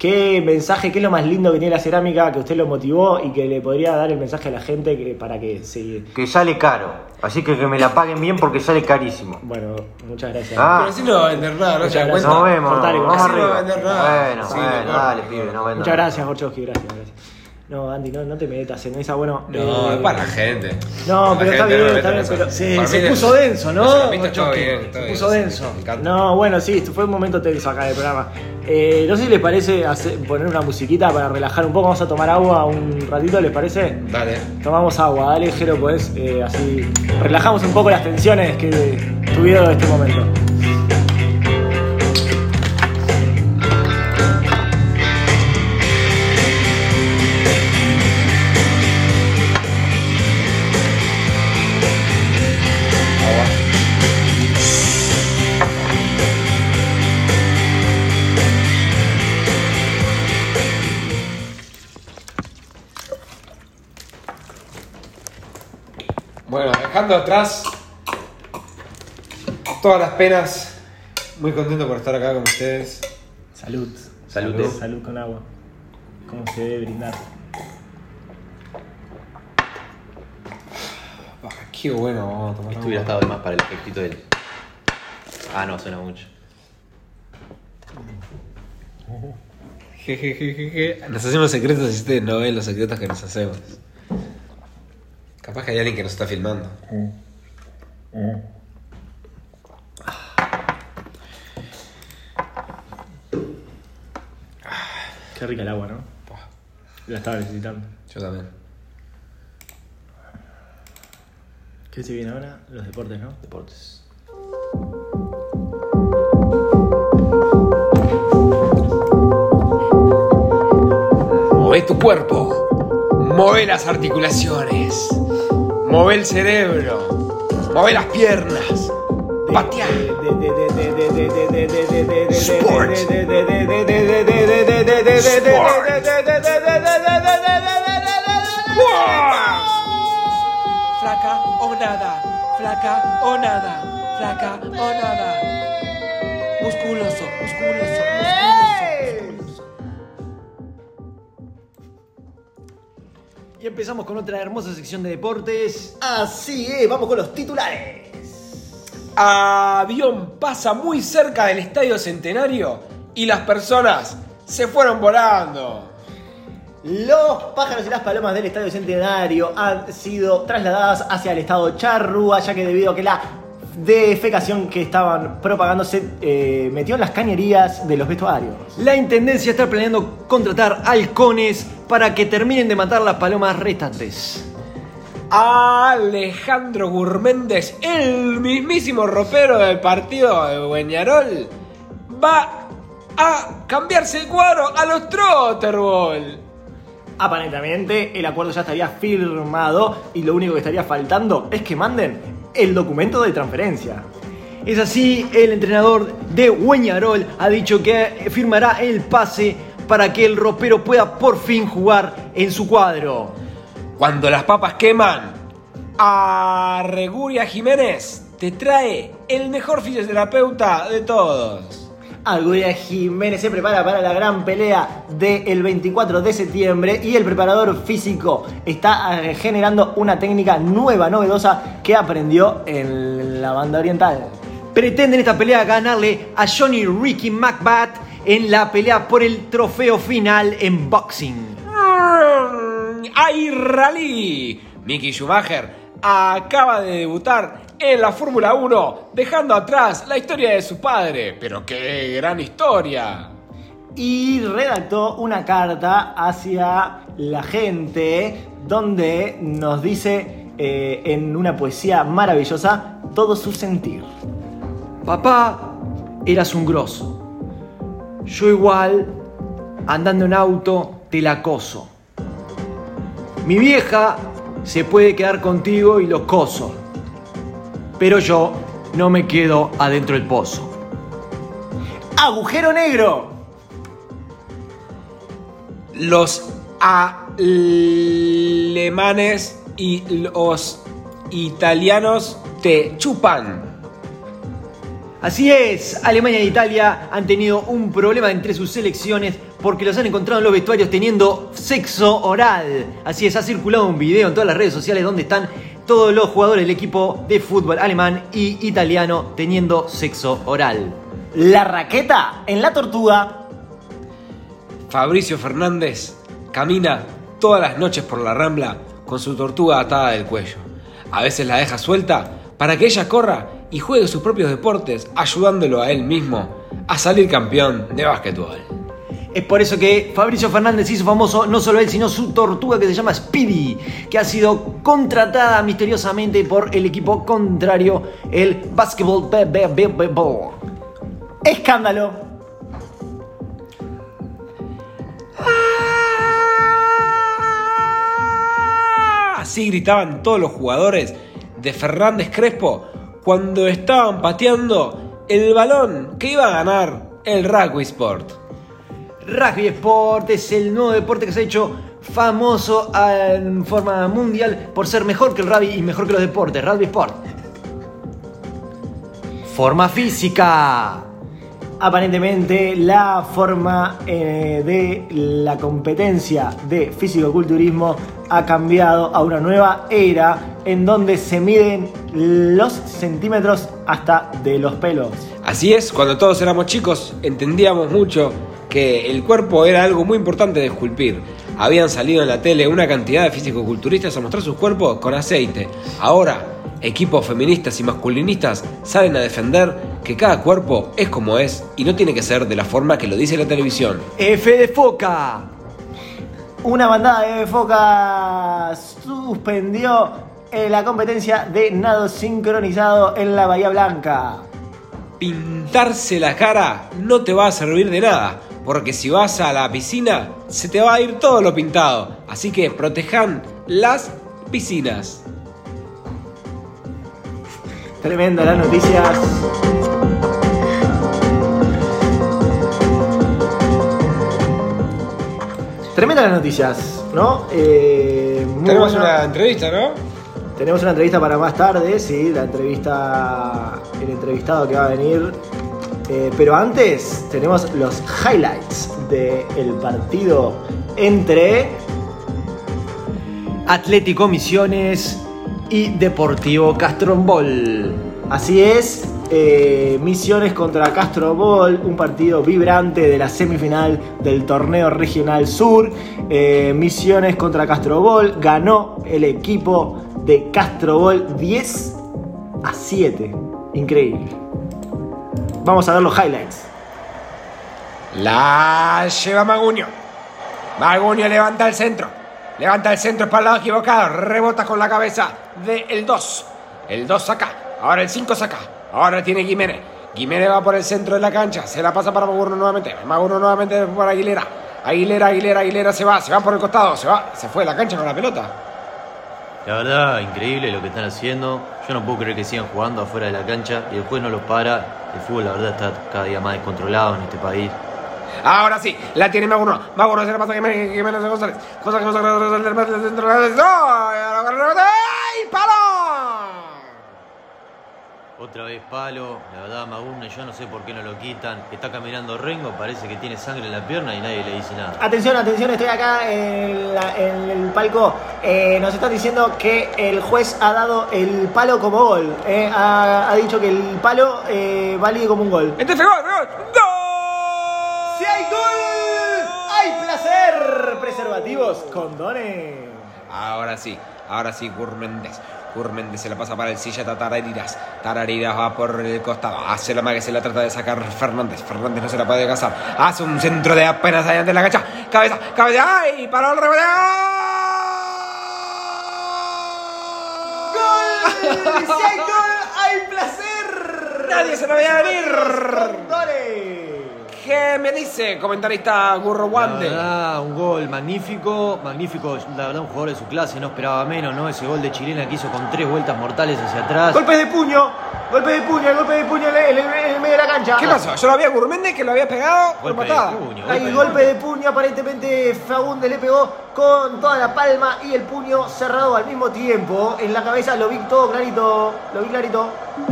¿qué mensaje, qué es lo más lindo que tiene la cerámica que usted lo motivó y que le podría dar el mensaje a la gente que, para que se... Que sale caro. Así que que me la paguen bien porque sale carísimo. Bueno, muchas gracias. Ah. Pero así no va a vender nada, ¿no se cuenta? Nos vemos, Cortale, vamos así no va a arriba. vender nada. Bueno, Sí, bueno, dale, pibe, no venda Muchas gracias, Gorchoki, gracias, gracias. No, Andy, no, no te metas en esa, bueno... No, eh, es para la gente. No, pero está bien, no está bien, pero se, se puso de- denso, ¿no? está Gorchoki? bien, está se bien, puso denso. No, bueno, sí, esto fue un momento tenso acá del programa. Eh, no sé si les parece hacer- poner una musiquita para relajar un poco. Vamos a tomar agua un ratito, ¿les parece? Dale. Tomamos agua, dale, Jero, pues, eh, así relajamos un poco las tensiones que tuvieron este momento. Dejando atrás todas las penas, muy contento por estar acá con ustedes. Salud. Salud. Salud, salud con agua. cómo se debe brindar. Ah, qué bueno, vamos a tomar Esto hubiera estado de más para el efectito del. Ah, no, suena mucho. Jejejeje. Nos hacemos secretos y ustedes no ven los secretos que nos hacemos. Capaz que hay alguien que nos está filmando. Qué rica el agua, ¿no? La estaba necesitando. Yo también. ¿Qué se viene ahora? Los deportes, ¿no? Deportes. Mueve tu cuerpo. Mueve las articulaciones. Mueve el cerebro. Mueve las piernas. Patea. Sports. Flaca o nada. Flaca o nada. Flaca o nada. Musculoso, musculoso, musculoso, Y empezamos con otra hermosa sección de deportes. Así es, vamos con los titulares. Avión pasa muy cerca del Estadio Centenario y las personas se fueron volando. Los pájaros y las palomas del Estadio Centenario han sido trasladadas hacia el estado Charrúa, ya que debido a que la defecación que estaban propagando se eh, metió en las cañerías de los vestuarios. La intendencia está planeando contratar halcones para que terminen de matar las palomas restantes. Alejandro Gurméndez, el mismísimo ropero del partido de Bueñarol, va a cambiarse el cuadro a los Trotterball. Aparentemente el acuerdo ya estaría firmado y lo único que estaría faltando es que manden el documento de transferencia. Es así, el entrenador de Hueñarol ha dicho que firmará el pase para que el ropero pueda por fin jugar en su cuadro. Cuando las papas queman, Arreguria Jiménez te trae el mejor fisioterapeuta de todos. Arguria Jiménez se prepara para la gran pelea del 24 de septiembre y el preparador físico está eh, generando una técnica nueva, novedosa que aprendió en la banda oriental. Pretenden esta pelea ganarle a Johnny Ricky McBath en la pelea por el trofeo final en boxing. ¡Ay, rally! Mickey Schumacher acaba de debutar en la Fórmula 1, dejando atrás la historia de su padre. Pero qué gran historia. Y redactó una carta hacia la gente donde nos dice eh, en una poesía maravillosa todo su sentir. Papá, eras un grosso. Yo igual, andando en auto, te la acoso. Mi vieja se puede quedar contigo y los coso. Pero yo no me quedo adentro del pozo. ¡Agujero negro! Los alemanes y los italianos te chupan. Así es, Alemania e Italia han tenido un problema entre sus selecciones porque los han encontrado en los vestuarios teniendo sexo oral. Así es, ha circulado un video en todas las redes sociales donde están todos los jugadores del equipo de fútbol alemán y italiano teniendo sexo oral. La raqueta en la tortuga. Fabricio Fernández camina todas las noches por la rambla con su tortuga atada del cuello. A veces la deja suelta para que ella corra y juegue sus propios deportes, ayudándolo a él mismo a salir campeón de básquetbol. Es por eso que Fabricio Fernández hizo famoso no solo él, sino su tortuga que se llama Speedy, que ha sido contratada misteriosamente por el equipo contrario, el Basketball Be- Be- Be- Be- Ball. Escándalo. Así gritaban todos los jugadores de Fernández Crespo cuando estaban pateando el balón que iba a ganar el Rugby Sport. Rugby Sport es el nuevo deporte que se ha hecho famoso en forma mundial por ser mejor que el rugby y mejor que los deportes. Rugby Sport. Forma física. Aparentemente la forma eh, de la competencia de fisicoculturismo ha cambiado a una nueva era en donde se miden los centímetros hasta de los pelos. Así es, cuando todos éramos chicos entendíamos mucho que el cuerpo era algo muy importante de esculpir. Habían salido en la tele una cantidad de fisicoculturistas a mostrar sus cuerpos con aceite. Ahora, equipos feministas y masculinistas salen a defender que cada cuerpo es como es y no tiene que ser de la forma que lo dice la televisión. F de foca. Una bandada de focas suspendió eh, la competencia de nado sincronizado en la Bahía Blanca. Pintarse la cara no te va a servir de nada, porque si vas a la piscina se te va a ir todo lo pintado. Así que protejan las piscinas. Tremenda las noticias. Tremenda las noticias, ¿no? Eh, Tenemos buena- una entrevista, ¿no? Tenemos una entrevista para más tarde, sí, la entrevista, el entrevistado que va a venir. Eh, pero antes tenemos los highlights del partido entre Atlético Misiones y Deportivo Castrombol. Así es, eh, Misiones contra Castro Ball, un partido vibrante de la semifinal del torneo regional sur. Eh, Misiones contra Castro Ball, ganó el equipo de Castro Ball 10 a 7. Increíble. Vamos a ver los highlights. La lleva Maguño. Maguño levanta el centro. Levanta el centro para el lado equivocado. Rebota con la cabeza del 2. El 2 saca. Ahora el 5 saca. Ahora tiene Jiménez. Jiménez va por el centro de la cancha. Se la pasa para Magurno nuevamente. Magurno nuevamente por Aguilera. Aguilera, Aguilera, Aguilera se va. Se va por el costado. Se va. Se fue de la cancha con la pelota. La verdad, increíble lo que están haciendo. Yo no puedo creer que sigan jugando afuera de la cancha y después no los para. El fútbol, la verdad, está cada día más descontrolado en este país. Ahora sí, la tiene Magurno. Magurno se la pasa a Jiménez, Jiménez González. González, González, González. ¡Ay, palo! Otra vez palo, la verdad, Magurne, yo no sé por qué no lo quitan. Está caminando Rengo, parece que tiene sangre en la pierna y nadie le dice nada. Atención, atención, estoy acá en, la- en el palco. Eh, nos están diciendo que el juez ha dado el palo como gol. eh, ha, ha dicho que el palo eh, vale como un gol. Este fue gol, fue gol. ¡Si hay gol! ¡Hay placer! Preservativos, condones. Ahora sí, ahora sí, Gurméndez. Gurméndez se la pasa para el silla a Tarariras. Tarariras va por el costado. Hace la que se la trata de sacar Fernández. Fernández no se la puede casar. Hace un centro de apenas allá de la cancha. Cabeza, cabeza. ¡Ay! Paró el rebote. ¡Gol! ¡Si hay gol! ¡Hay placer! Nadie se lo veía venir. ¿Qué me dice, comentarista Gurro La verdad, un gol magnífico, magnífico, la verdad un jugador de su clase, no esperaba menos, ¿no? Ese gol de Chilena que hizo con tres vueltas mortales hacia atrás. Golpe de puño, golpe de puño, golpe de puño en el, en medio de la cancha. ¿Qué pasó? Yo lo había Gurméndez que lo había pegado por Golpe de patada. puño, Hay golpe de golpe de puño, aparentemente Fagundes le pegó con toda la palma y el puño cerrado al mismo tiempo. En la cabeza lo vi todo clarito, lo vi clarito.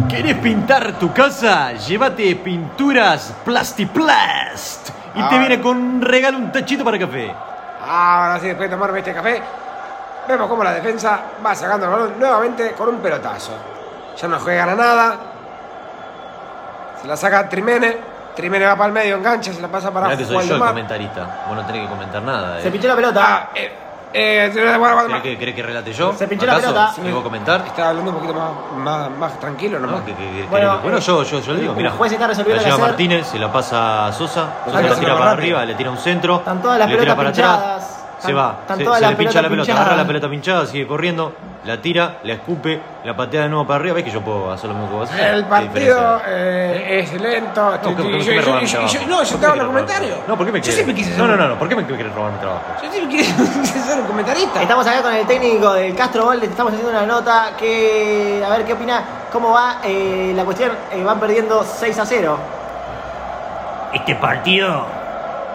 ¿Querés pintar tu casa? Llévate pinturas Plastiplast. Y te Ah. viene con un regalo, un tachito para café. Ahora sí, después de tomarme este café, vemos cómo la defensa va sacando el balón nuevamente con un pelotazo. Ya no juegan a nada. Se la saca Trimene. Trimene va para el medio, engancha, se la pasa para Mirá que soy yo el comentarista, vos no tenés que comentar nada. Se ¿eh? pinchó la pelota. Ah, eh, eh, bueno, bueno, ¿Querés bueno, que, querés que relate yo? Se pinchó la pelota. ¿Sí me puedo comentar? Estaba hablando un poquito más, más, más tranquilo nomás. No, que- que- que- Bueno, bueno, eh, yo, yo, yo le digo, el mira. juez está resolviendo La lleva. Martínez, se la pasa a Sosa, Sosa la tira para rápido. arriba, le tira un centro, Están todas las le tira pelotas para pinchadas. atrás, Están- se va, se, se le pincha la pelota, agarra la pelota pinchada, sigue corriendo, la tira, la escupe, la patea de nuevo para arriba, ves que yo puedo hacer lo mismo que vos haces. El ¿Qué partido eh, es lento. No, ¿por qué- por qué Yo- yo- yo- yo- No, yo ¿Por te qué hago me el roban mi comentario. trabajo? No, ¿por qué me Yo siempre quise ser No, no, no, no, ¿por qué me quieres robar mi trabajo? Yo siempre quise <laughs> ser un comentarista. Estamos acá con el técnico del Castro Ball, le estamos haciendo una nota que, a ver qué opina, cómo va eh, la cuestión, Eh, van perdiendo 6 a 0. Este partido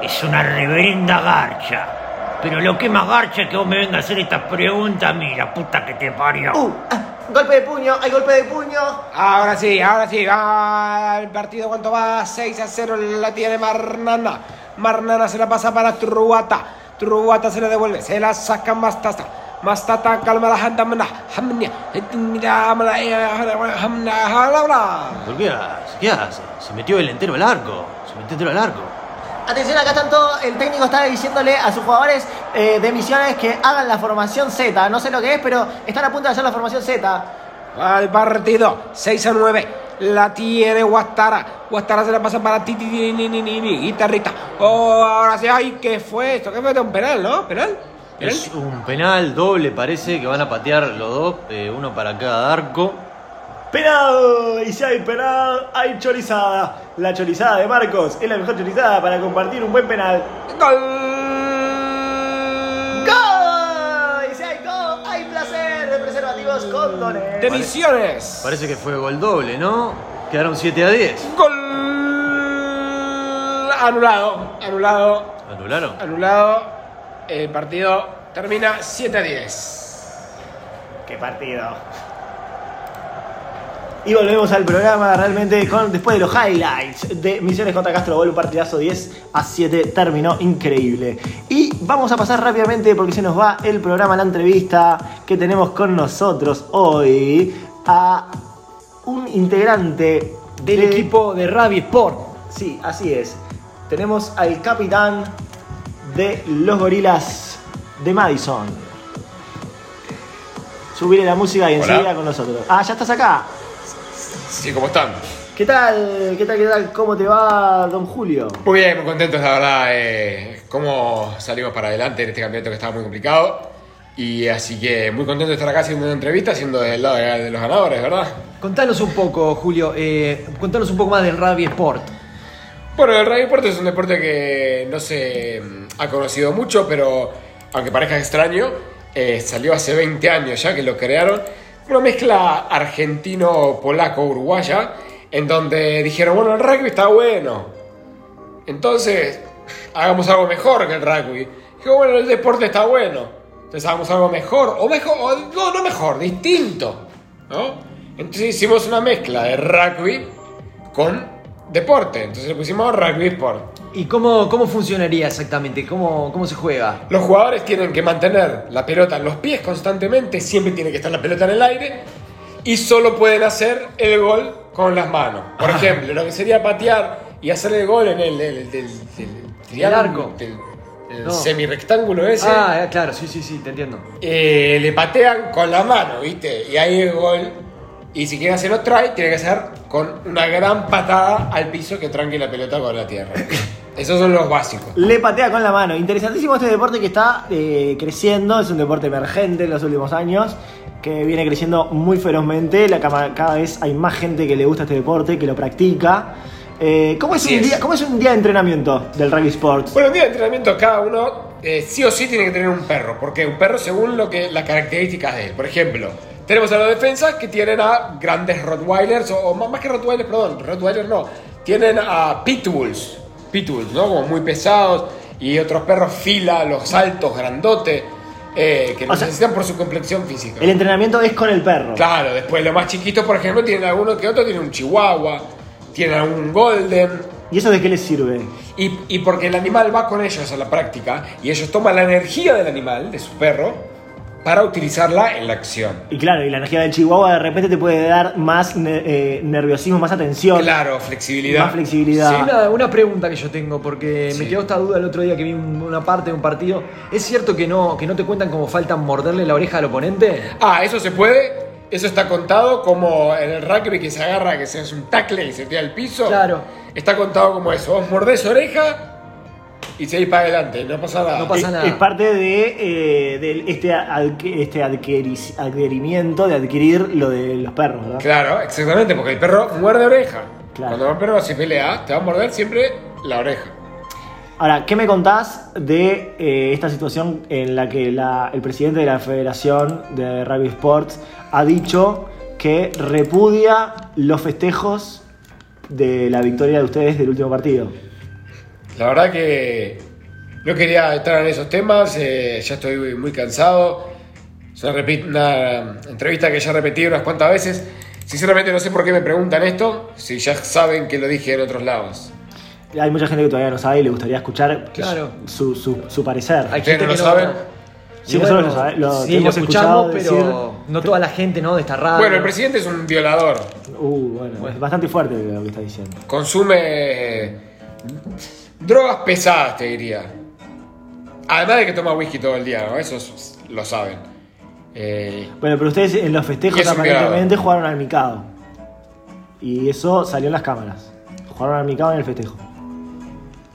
es una reverenda garcha. Pero lo que más garcha es que vos me vengas a hacer estas preguntas a mí, la puta que te parió. Uh, ah, Golpe de puño, hay golpe de puño. Ahora sí, ahora sí, va el partido, ¿cuánto va? 6 a 0 la tiene Marnana. Marnana se la pasa para Truata. Truata se la devuelve, se la saca Mastata. Mastata calma la handamna. Hamnia. Mira, hamna, hamna. ¿Por qué hace? ¿Qué hace? Se metió el entero al arco. Se metió entero al arco. Atención, acá están todos. El técnico está diciéndole a sus jugadores eh, de misiones que hagan la formación Z. No sé lo que es, pero están a punto de hacer la formación Z. Va el partido, 6 a 9. La tiene Guastara. Guastara se la pasa para Titi, ni, ni, ni, ni, ni, guitarrita. Oh, ahora sí, ay, ¿qué fue esto? ¿Qué fue? ¿Un penal, no? ¿Penal? ¿Penal? Es un penal doble, parece que van a patear los dos, eh, uno para cada arco. Penal, y si hay penal, hay chorizada. La chorizada de Marcos es la mejor chorizada para compartir un buen penal. ¡Gol! ¡Gol! Y si hay gol, hay placer de preservativos condones. De Misiones. Parece que fue gol doble, ¿no? Quedaron 7 a 10. Gol. Anulado, anulado, ¿Anularon? anulado. El partido termina 7 a 10. ¡Qué partido! Y volvemos al programa realmente con después de los highlights de Misiones contra Castro Gol, un partidazo 10 a 7, terminó increíble. Y vamos a pasar rápidamente porque se nos va el programa, la entrevista que tenemos con nosotros hoy a un integrante Del de- equipo de Ravi Sport. Sí, así es. Tenemos al capitán de los gorilas de Madison. Subirle la música y Hola. enseguida con nosotros. Ah, ya estás acá. Sí, ¿cómo están? ¿Qué tal? ¿Qué tal? ¿Qué tal? ¿Cómo te va, don Julio? Muy bien, muy contentos, la verdad, eh, cómo salimos para adelante en este campeonato que estaba muy complicado. Y así que muy contento de estar acá haciendo una entrevista, siendo del lado de, de los ganadores, ¿verdad? Contanos un poco, Julio, eh, contanos un poco más del Rugby Sport. Bueno, el rugby deporte es un deporte que no se mm, ha conocido mucho, pero aunque parezca extraño, eh, salió hace 20 años ya que lo crearon. Una mezcla argentino-polaco-uruguaya, en donde dijeron, bueno, el rugby está bueno. Entonces, hagamos algo mejor que el rugby. Dijo, bueno, el deporte está bueno. Entonces hagamos algo mejor, o mejor, o no, no mejor, distinto. ¿no? Entonces hicimos una mezcla de rugby con deporte. Entonces le pusimos rugby sport. ¿Y cómo, cómo funcionaría exactamente? ¿Cómo, ¿Cómo se juega? Los jugadores tienen que mantener la pelota en los pies constantemente, siempre tiene que estar la pelota en el aire y solo pueden hacer el gol con las manos. Por ejemplo, lo que sería patear y hacer el gol en el, del- del- del triángulo, arco. del- el No. semirrectángulo ese, Ah, claro, sí, sí, sí, te entiendo. eh, le patean con la mano, ¿viste? Y ahí el gol. Y si quieren hacerlo try, tiene que ser con una gran patada al piso que tranque la pelota con la tierra. <laughs> Esos son los básicos. Le patea con la mano. Interesantísimo este deporte que está eh, creciendo. Es un deporte emergente en los últimos años. Que viene creciendo muy ferozmente. La, cada vez hay más gente que le gusta este deporte, que lo practica. Eh, ¿cómo, es un es. Día, ¿Cómo es un día de entrenamiento del rugby sports? Bueno, un día de entrenamiento cada uno eh, sí o sí tiene que tener un perro, porque un perro según lo que las características de él. Por ejemplo, tenemos a los defensas que tienen a grandes Rottweilers, o, o más más que Rottweilers, perdón, Rottweilers no, tienen a Pitbulls, Pitbulls, ¿no? Como muy pesados, y otros perros fila, los altos, grandotes, eh, que O sea, necesitan por su complexión física. El entrenamiento es con el perro. Claro, después los más chiquitos, por ejemplo, tienen alguno que otro, tienen un chihuahua, tienen algún golden. ¿Y eso de qué les sirve? Y, y porque el animal va con ellos a la práctica y ellos toman la energía del animal, de su perro, para utilizarla en la acción. Y claro, y la energía del chihuahua de repente te puede dar más ne- eh, nerviosismo, más atención. Claro, flexibilidad. Más flexibilidad. Sí. Una, una pregunta que yo tengo, porque me quedó esta duda el otro día que vi un- una parte de un partido. ¿Es cierto que no, que no te cuentan cómo falta morderle la oreja al oponente? Ah, eso se puede. Eso está contado como en el rugby que se agarra, que se hace un tackle y se tira al piso. Claro. Está contado como eso. Vos mordés oreja y seguís para adelante. No pasa nada. No pasa es, nada. es parte de, eh, este, adqu- este adquirimiento de adquirir lo de los perros, ¿verdad? Claro, exactamente, porque el perro muerde oreja. Claro. Cuando el perro se pelea, te va a morder siempre la oreja. Ahora, ¿qué me contás de eh, esta situación en la que la- el presidente de la Federación de Rugby Sports ha dicho que repudia los festejos de la victoria de ustedes del último partido? La verdad que no quería entrar en esos temas, eh, ya estoy muy cansado. Es una, una entrevista que ya repetí unas cuantas veces. Sinceramente no sé por qué me preguntan esto, si ya saben que lo dije en otros lados. Hay mucha gente que todavía no sabe y le gustaría escuchar Claro. su, su, su parecer. Hay ¿Ustedes gente no que lo saben? Sí, nosotros lo sabe- lo- sí, lo hemos escuchado escuchamos, pero decir- no toda la gente, ¿no? De esta radio. Bueno, el presidente es un violador. Uh, bueno, es bastante fuerte lo que está diciendo. Consume drogas pesadas, te diría. Además de que toma whisky todo el día, ¿no? Eso es- lo saben. Eh, Bueno, pero ustedes en los festejos aparentemente jugaron al micado. Y eso salió en las cámaras. Jugaron al micado en el festejo.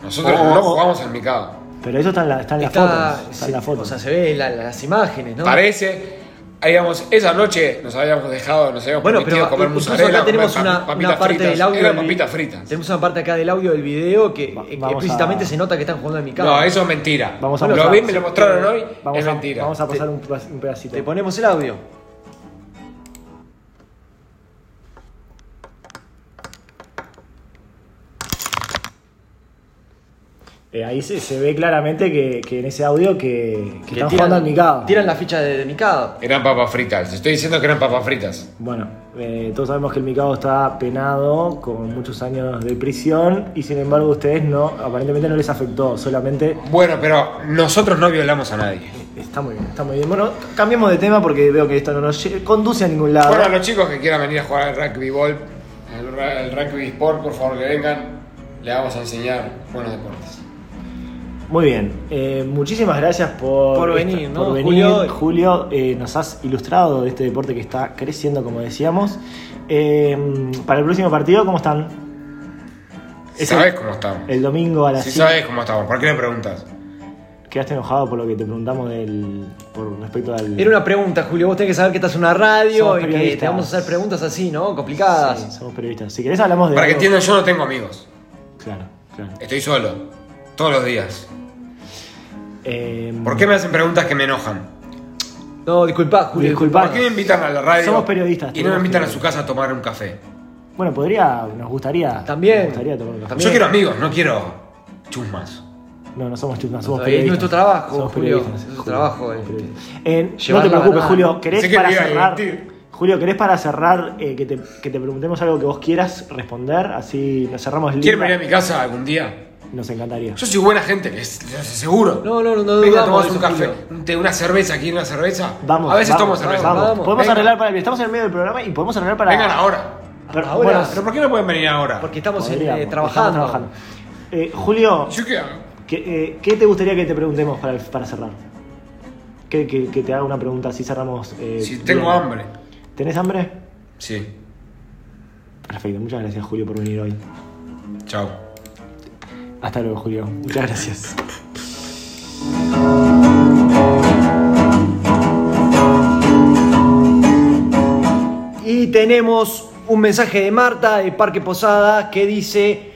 nosotros Oh, no oh. jugamos al micado. Pero eso está en, la, está en las Está, fotos. Está en las fotos. O sea, se ve la- las imágenes, ¿no? Parece. Digamos, esa noche nos habíamos dejado, nos habíamos Bueno, permitido pero comer incluso mozzarella, acá tenemos comer una, una parte fritas. del audio. Eran papitas fritas. Tenemos una parte acá del audio del video que, Va- eh, explícitamente a- se nota que están jugando al mi No, eso es mentira. Vamos a lo pasar- vi, me lo mostraron hoy, Vamos es a, mentira. Vamos a pasar un pedacito. Te ponemos el audio. Eh, ahí se, se ve claramente que, que en ese audio que, que Que están tiran- jugando al micado. Tiran la ficha de, de Mikado. Eran papas fritas. Estoy diciendo que eran papas fritas. Bueno, eh, todos sabemos que el micado está penado con muchos años de prisión y sin embargo a ustedes no, aparentemente no les afectó, solamente Bueno, pero nosotros no violamos a nadie. está muy bien, está muy bien. Bueno, cambiemos de tema porque veo que esto no nos conduce a ningún lado. Bueno, a los chicos que quieran venir a jugar al rugby ball, el rugby sport, por favor que vengan. Le vamos a enseñar buenos deportes. Muy bien, eh, muchísimas gracias por, Por venir, ¿no, por venir. Julio? Julio, eh, nos has ilustrado de este deporte que está creciendo, como decíamos. Eh, para el próximo partido, ¿cómo están? Es ¿Sabes el, cómo estamos? el domingo a las cinco. sabes cómo estamos, ¿por qué me preguntas? ¿Quedaste enojado por lo que te preguntamos del, por respecto al... Era una pregunta, Julio. Vos tenés que saber que estás en una radio Somos y que te vamos a hacer preguntas así, ¿no? Complicadas. Sí, somos periodistas. Si querés hablamos de... Para que entiendan, yo no tengo amigos. Claro, claro. Estoy solo. Todos los días. Eh, ¿Por qué me hacen preguntas que me enojan? No, disculpa, Julio. Disculpa. ¿Por qué me invitan a la radio? Somos periodistas, Y no me invitan a su casa a tomar un café. Bueno, podría... Nos gustaría... También. Nos gustaría tomar un café. Yo quiero amigos, no quiero chusmas. No, no somos chusmas, somos Es periodistas. nuestro trabajo, Somos Julio. periodistas, Es nuestro trabajo, eh. Eh, no te preocupes. Julio. ¿Querés que para cerrar? Julio, ¿querés para cerrar eh, que, te, que te preguntemos algo que vos quieras responder? Así nos cerramos el ¿Quieren venir a mi casa algún día? Nos encantaría. Yo soy buena gente, les, les aseguro. No, no, no, no Venga, tomamos un café, Julio. un té, una cerveza, aquí una cerveza. Vamos. A veces vamos, tomo cerveza. Vamos. Vamos. Podemos Venga. arreglar para el. Estamos en el medio del programa y podemos arreglar para. Vengan ahora. Pero, Ahora. bueno, ¿Pero por qué no pueden venir ahora? Porque estamos en, eh, estamos trabajando. trabajando. Eh, Julio, ¿Yo qué hago? ¿qué, eh, qué te gustaría que te preguntemos para, para cerrar? Que, que- que te haga una pregunta así cerramos. eh, Si tengo bien. hambre. ¿Tenés hambre? Sí. Perfecto, muchas gracias Julio por venir hoy. Chao. Hasta luego Julio, muchas gracias. Y tenemos un mensaje de Marta de Parque Posada que dice: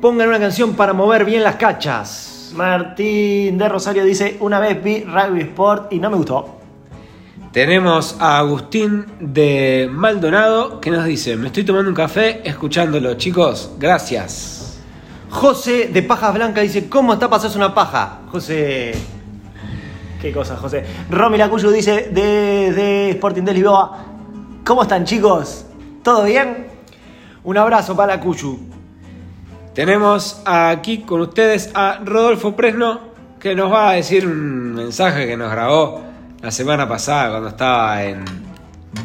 Pongan una canción para mover bien las cachas. Martín de Rosario dice, una vez vi Rugby Sport y no me gustó. Tenemos a Agustín de Maldonado que nos dice, me estoy tomando un café escuchándolo. Chicos, gracias. José de Pajas Blancas dice: ¿Cómo está pasarse una paja? José. Qué cosa, José. Romy Lacuyo dice de, de Sporting de Lisboa. ¿Cómo están chicos? ¿Todo bien? Un abrazo para la Cuyu. Tenemos aquí con ustedes a Rodolfo Presno que nos va a decir un mensaje que nos grabó la semana pasada cuando estaba en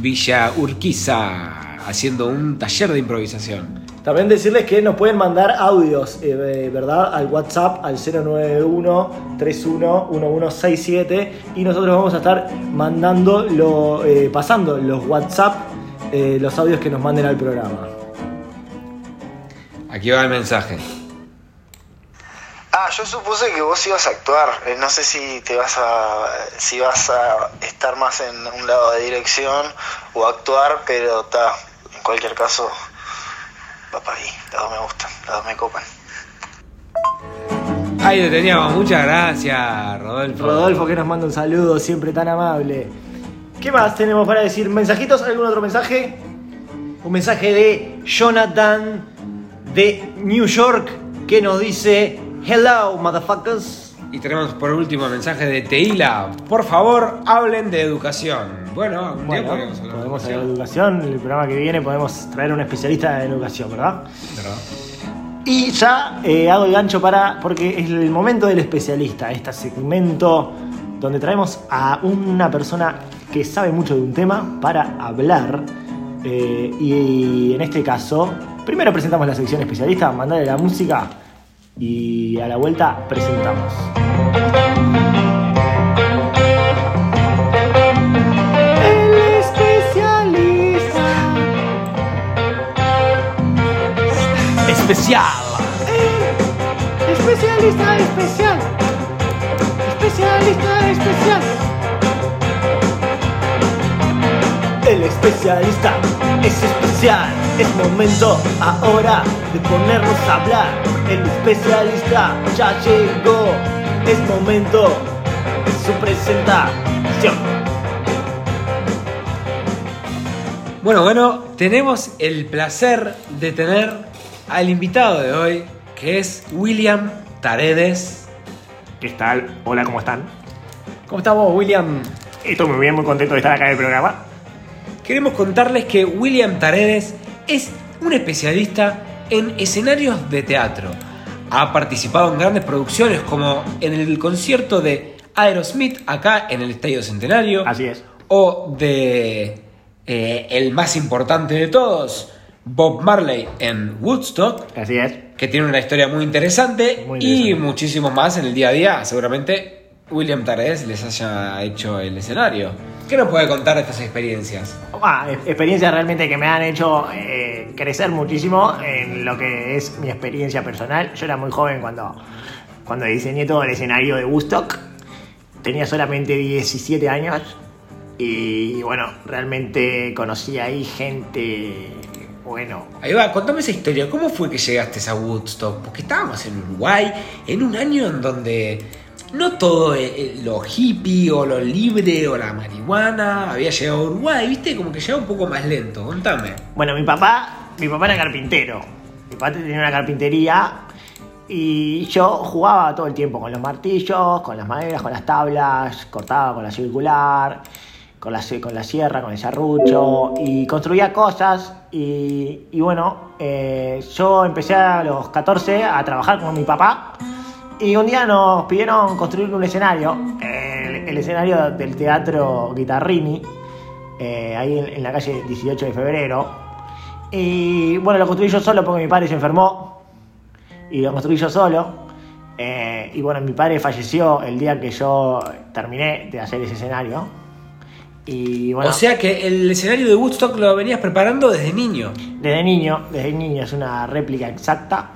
Villa Urquiza haciendo un taller de improvisación. También decirles que nos pueden mandar audios, eh, ¿verdad? Al WhatsApp, al 091-311167 y nosotros vamos a estar mandando, lo, eh, pasando los WhatsApp, eh, los audios que nos manden al programa. Aquí va el mensaje. Ah, yo supuse que vos ibas a actuar. Eh, no sé si te vas a si vas a estar más en un lado de dirección o actuar, pero está. En cualquier caso, para ahí. Las dos me gustan, las dos me copan. Ahí lo teníamos, muchas gracias, Rodolfo. Rodolfo que nos manda un saludo, siempre tan amable. ¿Qué más tenemos para decir? ¿Mensajitos? ¿Algún otro mensaje? Un mensaje de Jonathan de New York que nos dice: Hello, motherfuckers. Y tenemos por último mensaje de Teila. Por favor, hablen de educación. Bueno, algún día Bueno, hablar podemos hablar de educación. educación. El programa que viene podemos traer un especialista en educación, ¿verdad? ¿Verdad? Y ya eh, hago el gancho para. porque es el momento del especialista, este segmento donde traemos a una persona que sabe mucho de un tema para hablar. Eh, y, en este caso, primero presentamos la sección especialista, mandarle la música y a la vuelta presentamos. El especialista. Especial. Especialista especial. Especialista especial. El especialista es especial. Es momento ahora de ponernos a hablar. El especialista ya llegó. Es momento de su presentación. Bueno, bueno, tenemos el placer de tener al invitado de hoy, que es William Taredes. ¿Qué tal? Hola, ¿cómo están? ¿Cómo estamos, William? Estoy muy bien, muy contento de estar acá en el programa. Queremos contarles que William Taredes es un especialista en escenarios de teatro. Ha participado en grandes producciones como en el concierto de Aerosmith acá en el Estadio Centenario. Así es. O de eh, el más importante de todos, Bob Marley en Woodstock, Así es. que tiene una historia muy interesante, Muy y interesante. muchísimos más en el día a día. Seguramente William Taredes les haya hecho el escenario. ¿Qué nos puede contar de estas experiencias? Ah, experiencias realmente que me han hecho eh, crecer muchísimo en lo que es mi experiencia personal. Yo era muy joven cuando, cuando diseñé todo el escenario de Woodstock. Tenía solamente 17 años y bueno, realmente conocí ahí gente, bueno, Ahí va, contame esa historia. ¿Cómo fue que llegaste a Woodstock? Porque estábamos en Uruguay, en un año en donde no todo eh, eh, lo hippie o lo libre o la marihuana había llegado a Uruguay, ¿viste? Como que llegaba un poco más lento. Contame. Bueno, mi papá, mi papá era carpintero. Mi papá tenía una carpintería y yo jugaba todo el tiempo con los martillos, con las maderas, con las tablas, cortaba con la circular, con la, con la sierra, con el serrucho y construía cosas. Y, y bueno, eh, yo empecé a los 14 a trabajar con mi papá y un día nos pidieron construir un escenario, el, el escenario del teatro Guitarrini, eh, ahí en, en la calle 18 de febrero. Y bueno, lo construí yo solo porque mi padre se enfermó. Y lo construí yo solo. Eh, y bueno, mi padre falleció el día que yo terminé de hacer ese escenario. Y bueno, O sea que el escenario de Woodstock lo venías preparando desde niño. desde niño, desde niño es una réplica exacta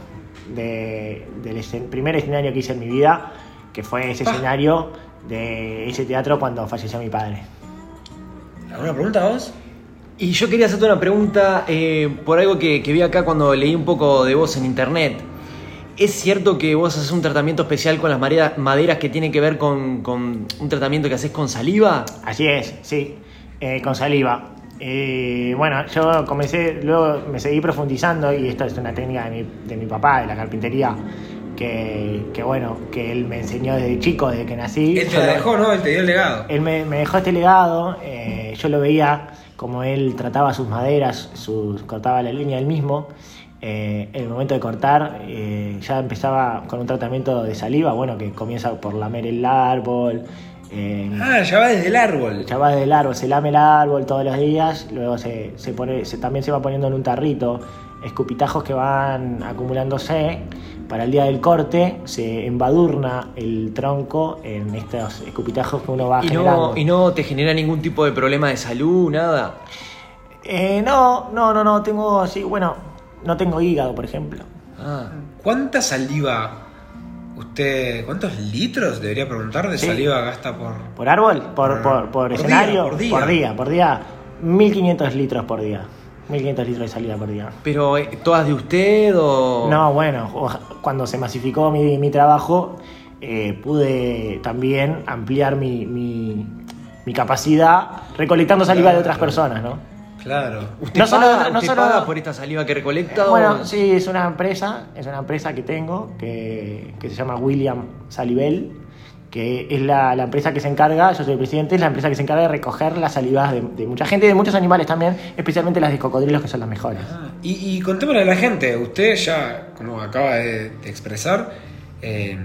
de- del primer escenario que hice en mi vida, que fue ese Ah. escenario de ese teatro cuando falleció mi padre. ¿Alguna pregunta vos? Y yo quería hacerte una pregunta eh, por algo que, que vi acá cuando leí un poco de vos en internet. ¿Es cierto que vos haces un tratamiento especial con las madera- maderas que tiene que ver con, con un tratamiento que haces con saliva? Así es, sí, eh, con saliva. Eh, bueno, yo comencé, luego me seguí profundizando y esto es una técnica de mi, de mi papá, de la carpintería, que, que bueno, que él me enseñó desde chico, desde que nací. Él te la dejó, ¿no? Él te dio el legado. él me, me dejó este legado, eh, yo lo veía como él trataba sus maderas, sus, cortaba la línea él mismo. Eh, en el momento de cortar, eh, ya empezaba con un tratamiento de saliva, bueno, que comienza por lamer el árbol. Eh, Ah, ya va desde el árbol. ya va del árbol, se lame el árbol todos los días, luego se, se pone, se- también se va poniendo en un tarrito escupitajos que van acumulándose. Para el día del corte se embadurna el tronco en estos escupitajos que uno va ¿Y generando. no, ¿Y no te genera ningún tipo de problema de salud, nada? Eh, no, no, no, no, tengo así, bueno, no tengo hígado, por ejemplo. Ah. ¿Cuánta saliva usted, cuántos litros debería preguntar de Sí. saliva gasta por... ¿Por árbol? ¿Por, por, por Por escenario? día, por día. Por día, por día. 1500 litros por día. 1500 litros de salida por día. ¿Pero eh, todas de usted o...? No, bueno, cuando se masificó mi, mi trabajo, eh, pude también ampliar mi, mi- mi capacidad recolectando saliva de otras personas, ¿no? Claro. ¿Usted, No solo- paga, no usted solo- paga por esta saliva que recolecta? o- Bueno, sí, es una empresa, es una empresa que tengo que, que se llama William Salibel. que es la, la empresa que se encarga, yo soy el presidente, es la empresa que se encarga de recoger las salivadas de, de mucha gente y de muchos animales también, especialmente las de cocodrilos que son las mejores. Ah, y, y contémosle a la gente, usted ya, como acaba de, de expresar, eh,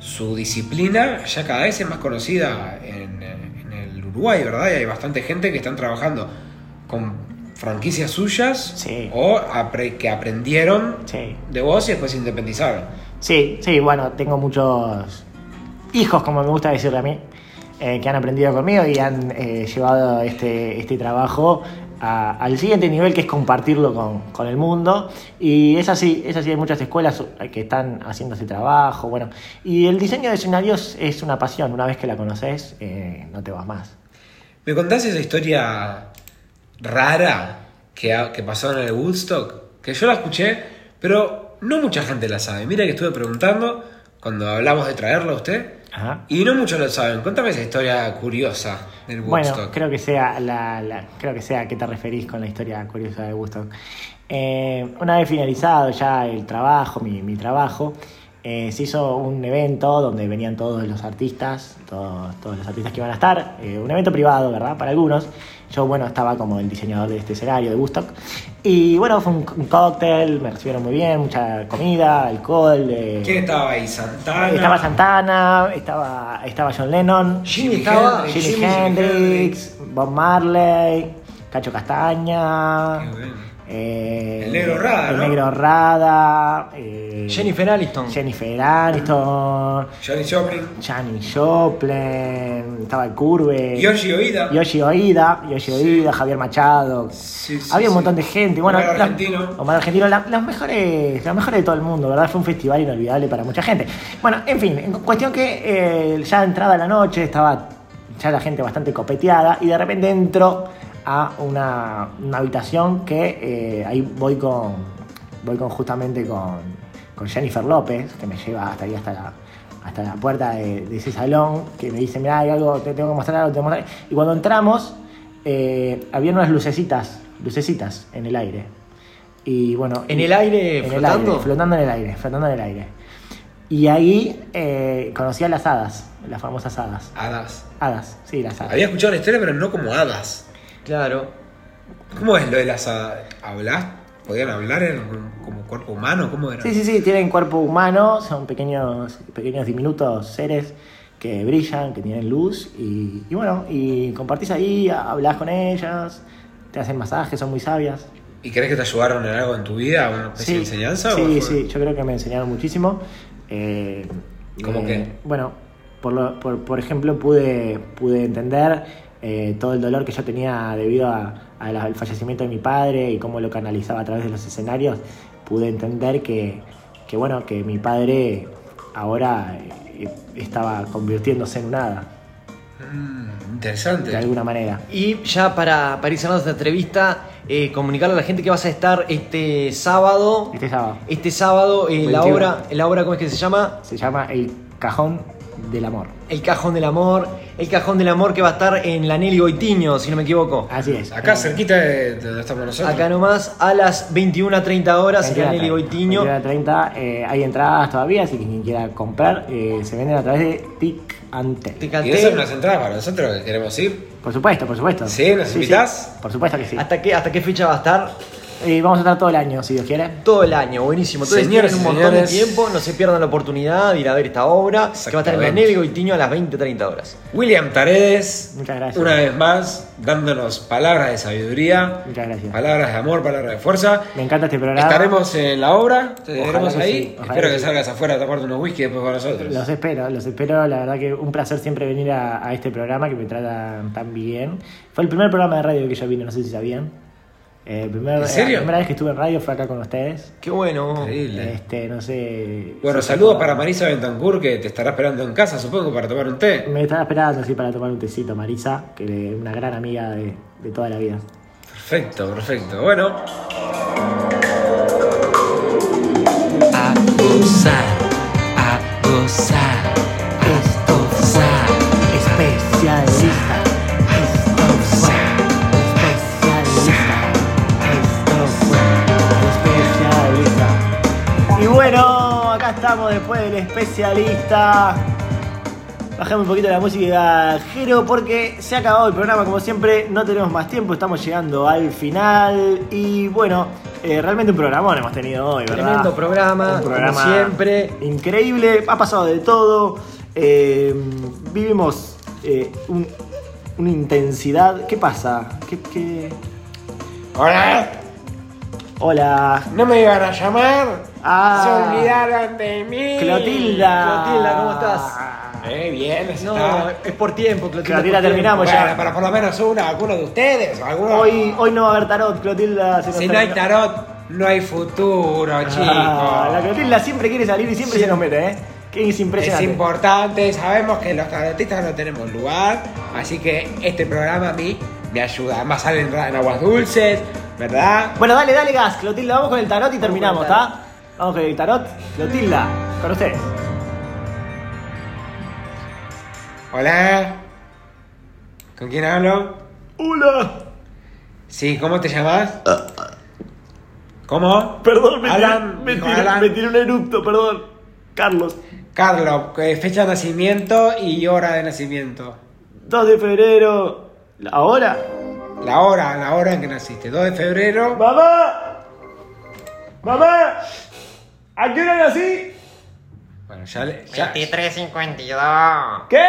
su disciplina ya cada vez es más conocida en, en el Uruguay, ¿verdad? Y hay bastante gente que están trabajando con franquicias suyas Sí. o apre- que aprendieron Sí. de vos y después se independizaron. Sí, sí, bueno, tengo muchos hijos, como me gusta decirle a mí, eh, que han aprendido conmigo y han eh, llevado este, este trabajo a- al siguiente nivel, que es compartirlo con, con el mundo. Y es así, es así, hay muchas escuelas que están haciendo ese trabajo. Bueno, y el diseño de escenarios es una pasión, una vez que la conoces, eh, no te vas más. ¿Me contás esa historia rara que, ha- que pasó en el Woodstock? Que yo la escuché, pero no mucha gente la sabe. Mira que estuve preguntando cuando hablamos de traerlo a usted Ajá. y no muchos lo saben. Contame esa historia criosa del Woodstock. Bueno, creo que sea la, la- creo que sea a qué te referís con la historia curiosa de Woodstock. Eh, una vez finalizado ya el trabajo, mi, mi trabajo, eh, se hizo un evento donde venían todos los artistas, todos, todos los artistas que iban a estar, eh, un evento privado, ¿verdad? Para algunos. Yo, bueno, estaba como el diseñador de este escenario de Woodstock. Y bueno, fue un, un cóctel, me recibieron muy bien, mucha comida, alcohol. eh, ¿Quién estaba ahí? ¿Santana? estaba Santana, estaba, estaba John Lennon, Jimi estaba Hendrix, Jimi Jimi Hendrix, Bob Marley, Cacho Castaña, Qué bueno. Eh, El Negro Rada, el ¿no? Negro Rada, eh, Jennifer Aniston. Jennifer Aniston, Johnny Joplin. Janis Joplin, estaba el Curve, Yoshi Oida. Yoshi Oida, Yoshi Oida, Javier Machado. Sí, sí, Había un montón de gente. Bueno, Omar la- Argentino. Omar Argentino, la- las mejores, las mejores de todo el mundo, ¿verdad? Fue un festival inolvidable para mucha gente. Bueno, en fin, en cuestión que eh, ya entrada la noche estaba ya la gente bastante copeteada y de repente entro a una, una habitación que eh, ahí voy con voy con justamente con, con Jennifer López, que me lleva hasta ahí hasta la hasta la puerta de, de ese salón, que me dice, mira, hay algo, te tengo que mostrar algo, te tengo que mostrar. Y cuando entramos, eh, había unas lucecitas, lucecitas en el aire. Y bueno. ¿En el aire, en el flotando? aire, flotando en el aire, flotando en el aire. Y ahí eh, conocí a las hadas, las famosas hadas. Hadas. Hadas, sí, las hadas. Había escuchado la historia, pero no como hadas. Claro. ¿Cómo es lo de las hadas? ¿Hablas? ¿Podían hablar en un- como cuerpo humano? ¿Cómo era? Sí, sí, sí, tienen cuerpo humano, son pequeños, pequeños diminutos seres que brillan, que tienen luz y, y bueno, y compartís ahí, hablas con ellas, te hacen masajes, son muy sabias. ¿Y crees que te ayudaron en algo en tu vida? ¿Una especie de enseñanza? Sí, sí, yo creo que me enseñaron muchísimo. Eh, ¿Cómo eh, qué? Bueno, por, lo- por, por ejemplo, pude, pude entender eh, todo el dolor que yo tenía debido a- a la- al fallecimiento de mi padre y cómo lo canalizaba a través de los escenarios. Pude entender que, que bueno, que mi padre ahora eh, estaba convirtiéndose en nada, Mm, interesante. de alguna manera. Y ya para, para ir cerrando esta entrevista, eh, comunicarle a la gente que vas a estar este sábado. Este sábado Este sábado, en la 21. obra, en la obra, ¿cómo es que se llama? se llama El Cajón del Amor. El Cajón del Amor. El Cajón del Amor que va a estar en la Nelly Goitiño, si no me equivoco. Así es. Acá Eh, cerquita de de donde estamos nosotros. Acá nomás, a las 21.30 horas en la Nelly Goitiño. 30, eh, hay entradas todavía, así que quien quiera comprar, eh, se venden a través de TIC Antel. Te ¿Y canté. esas son unas entradas para nosotros que queremos ir? Por supuesto, por supuesto. ¿Sí? ¿Nos invitás? Por supuesto que sí. ¿Hasta qué, ¿Hasta qué fecha va a estar? Eh, vamos a estar todo el año, si Dios quiere. Todo el año, buenísimo. Entonces Señores tienen un y montón de señores. tiempo, no se pierdan la oportunidad de ir a ver esta obra, que va a estar en la Exactamente. Nelly Goitiño a las 20.30 horas. William Taredes, Muchas gracias. una vez más, dándonos palabras de sabiduría, Muchas gracias. palabras de amor, palabras de fuerza. Me encanta este programa. Estaremos en la obra, te Ojalá veremos que ahí. sí, ojalá Espero que que sí. salgas afuera a tomarte unos whisky después con nosotros. Los espero, los espero. La verdad que un placer siempre venir a, a este programa que me tratan tan bien. Fue el primer programa de radio que yo vine, no sé si sabían. Eh, primer- ¿En serio? La primera vez que estuve en radio fue acá con ustedes. Qué bueno. Increíble. Este, no sé. Bueno, si- saludos para Marisa Bentancur que te estará esperando en casa, supongo, para tomar un té. Me estaba esperando así para tomar un tecito, Marisa, que es una gran amiga de, de toda la vida. Perfecto, perfecto. Bueno, A gozar, a gozar, Después del especialista. Bajame un poquito la música, Jero, porque se ha acabado el programa como siempre. No tenemos más tiempo, estamos llegando al final. Y bueno, eh, realmente un programón hemos tenido hoy, ¿verdad? Tremendo programa, Un programa como siempre. Increíble, ha pasado de todo. Eh, vivimos eh, un- una intensidad. ¿Qué pasa? ¿Qué, qué... Hola, Hola. ¿no me iban a llamar? Ah. Se olvidaron de mí. Clotilda. Clotilda, ¿cómo estás? Eh, bien, No, está. es por tiempo, Clotilda. Clotilda, por tiempo. terminamos Bueno, ya. pero por lo menos una, alguno de ustedes, alguno. Hoy, hoy no va a haber tarot, Clotilda. se si no hay tarot, no hay futuro, chicos. Ah, la Clotilda siempre quiere salir y siempre se nos mete, ¿eh? Que es Es impresionante. importante, sabemos que los tarotistas no tenemos lugar, así que este programa a mí me ayuda. Además salen en aguas dulces, ¿verdad? Bueno, dale, dale gas, Clotilda. Vamos con el tarot y terminamos, ¿está? Vamos con el tarot. Clotilda, con ustedes. Hola. ¿Con quién hablo? Hola. Sí, ¿cómo te llamas? ¿Cómo? Perdón, me tiré, Alan, me tiré- Alan. me tiré un eructo, perdón. Carlos. Carlos, fecha de nacimiento y hora de nacimiento. 2 de febrero. ¿Ahora? La hora, la hora en que naciste. 2 de febrero. ¡Mamá! ¡Mamá! ¿A qué hora nací? Bueno, ya, le- ya- 23.52. ¿Qué?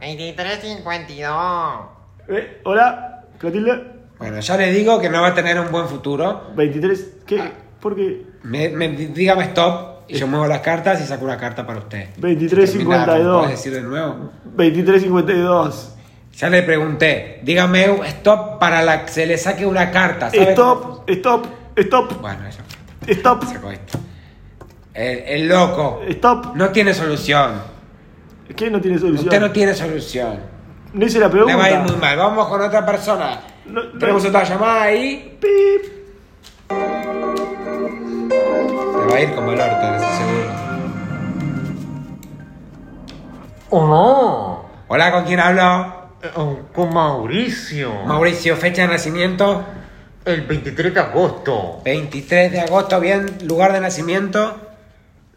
23.52. Eh, ¿Hola? ¿Clotilda? bueno, ya le digo que no va a tener un buen futuro. 23. ¿Qué? Ah. ¿Por qué? Me, me- dígame stop y yo muevo las cartas y saco una carta para usted. 23.52. ¿Puedes decir de nuevo? 23.52. Ya le pregunté, dígame un stop para la que se le saque una carta. ¿sabe cómo? Stop, stop, stop, Bueno, ya stop, sacó esto. El, el loco stop. no tiene solución. ¿Qué no tiene solución? Usted no tiene solución. No hice la Le pregunta. va a ir muy mal. Vamos con otra persona. No, no. Tenemos otra llamada ahí. Pip. Le va a ir como el orto, eso seguro. ¡Oh, Hola, ¿con quién hablo? no! Eh, Con Mauricio. Mauricio, fecha de nacimiento. El 23 de agosto. 23 de agosto, bien. Lugar de nacimiento.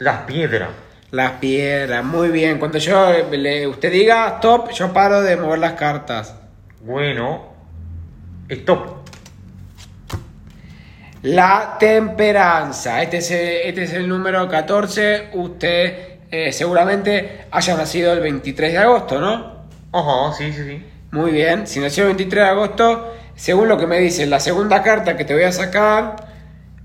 Las piedras. Las piedras, muy bien. Cuando yo le, usted diga stop, yo paro de mover las cartas. Bueno. Stop. La temperanza. Este es el, este es el número 14. Usted eh, seguramente haya nacido el 23 de agosto, ¿no? Ajá, sí, sí, sí. Muy bien. Si nació el 23 de agosto, según lo que me dice la segunda carta que te voy a sacar,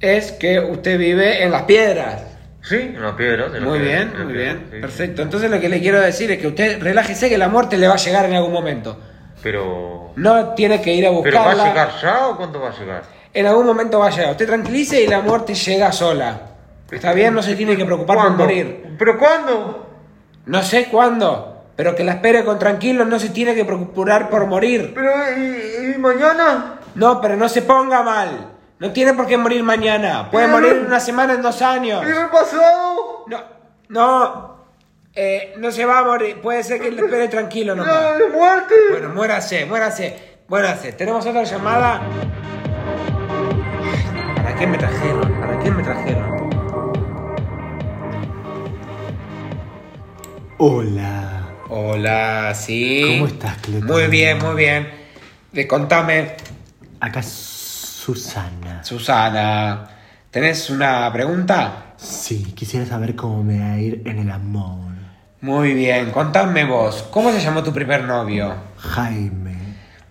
es que usted vive en las piedras. Sí, piedras. en las Muy bien, muy bien. sí. Perfecto. Entonces lo que le quiero decir es que usted relájese que la muerte le va a llegar en algún momento. Pero. No tiene que ir a ¿Pero buscarla. va a llegar ya o cuándo va a llegar? En algún momento va a llegar. Usted tranquilice y la muerte llega sola. ¿Está bien? No se tiene que preocupar por ¿Cuándo? morir. ¿Pero cuándo? No sé cuándo, pero que la espere con tranquilo. No se tiene que preocupar por morir. ¿Pero y, y mañana? No, pero no se ponga mal. No tiene por qué morir mañana. Puede morir en una semana, en dos años. ¿Y el pasado? No, no. Eh, no se va a morir. Puede ser que le espere tranquilo <laughs> nomás. ¡La de muerte! Bueno, muérase, muérase, muérase. Tenemos otra llamada. ¿Para qué me trajeron? ¿Para qué me trajeron? Hola. Hola, sí. ¿Cómo estás, Cleto? Muy bien, muy bien. De, contame, Acá es Susana. Susana. ¿Tenés una pregunta? Sí, quisiera saber cómo me va a ir en el amor. Muy bien, contame vos. ¿Cómo se llamó tu primer novio? Jaime.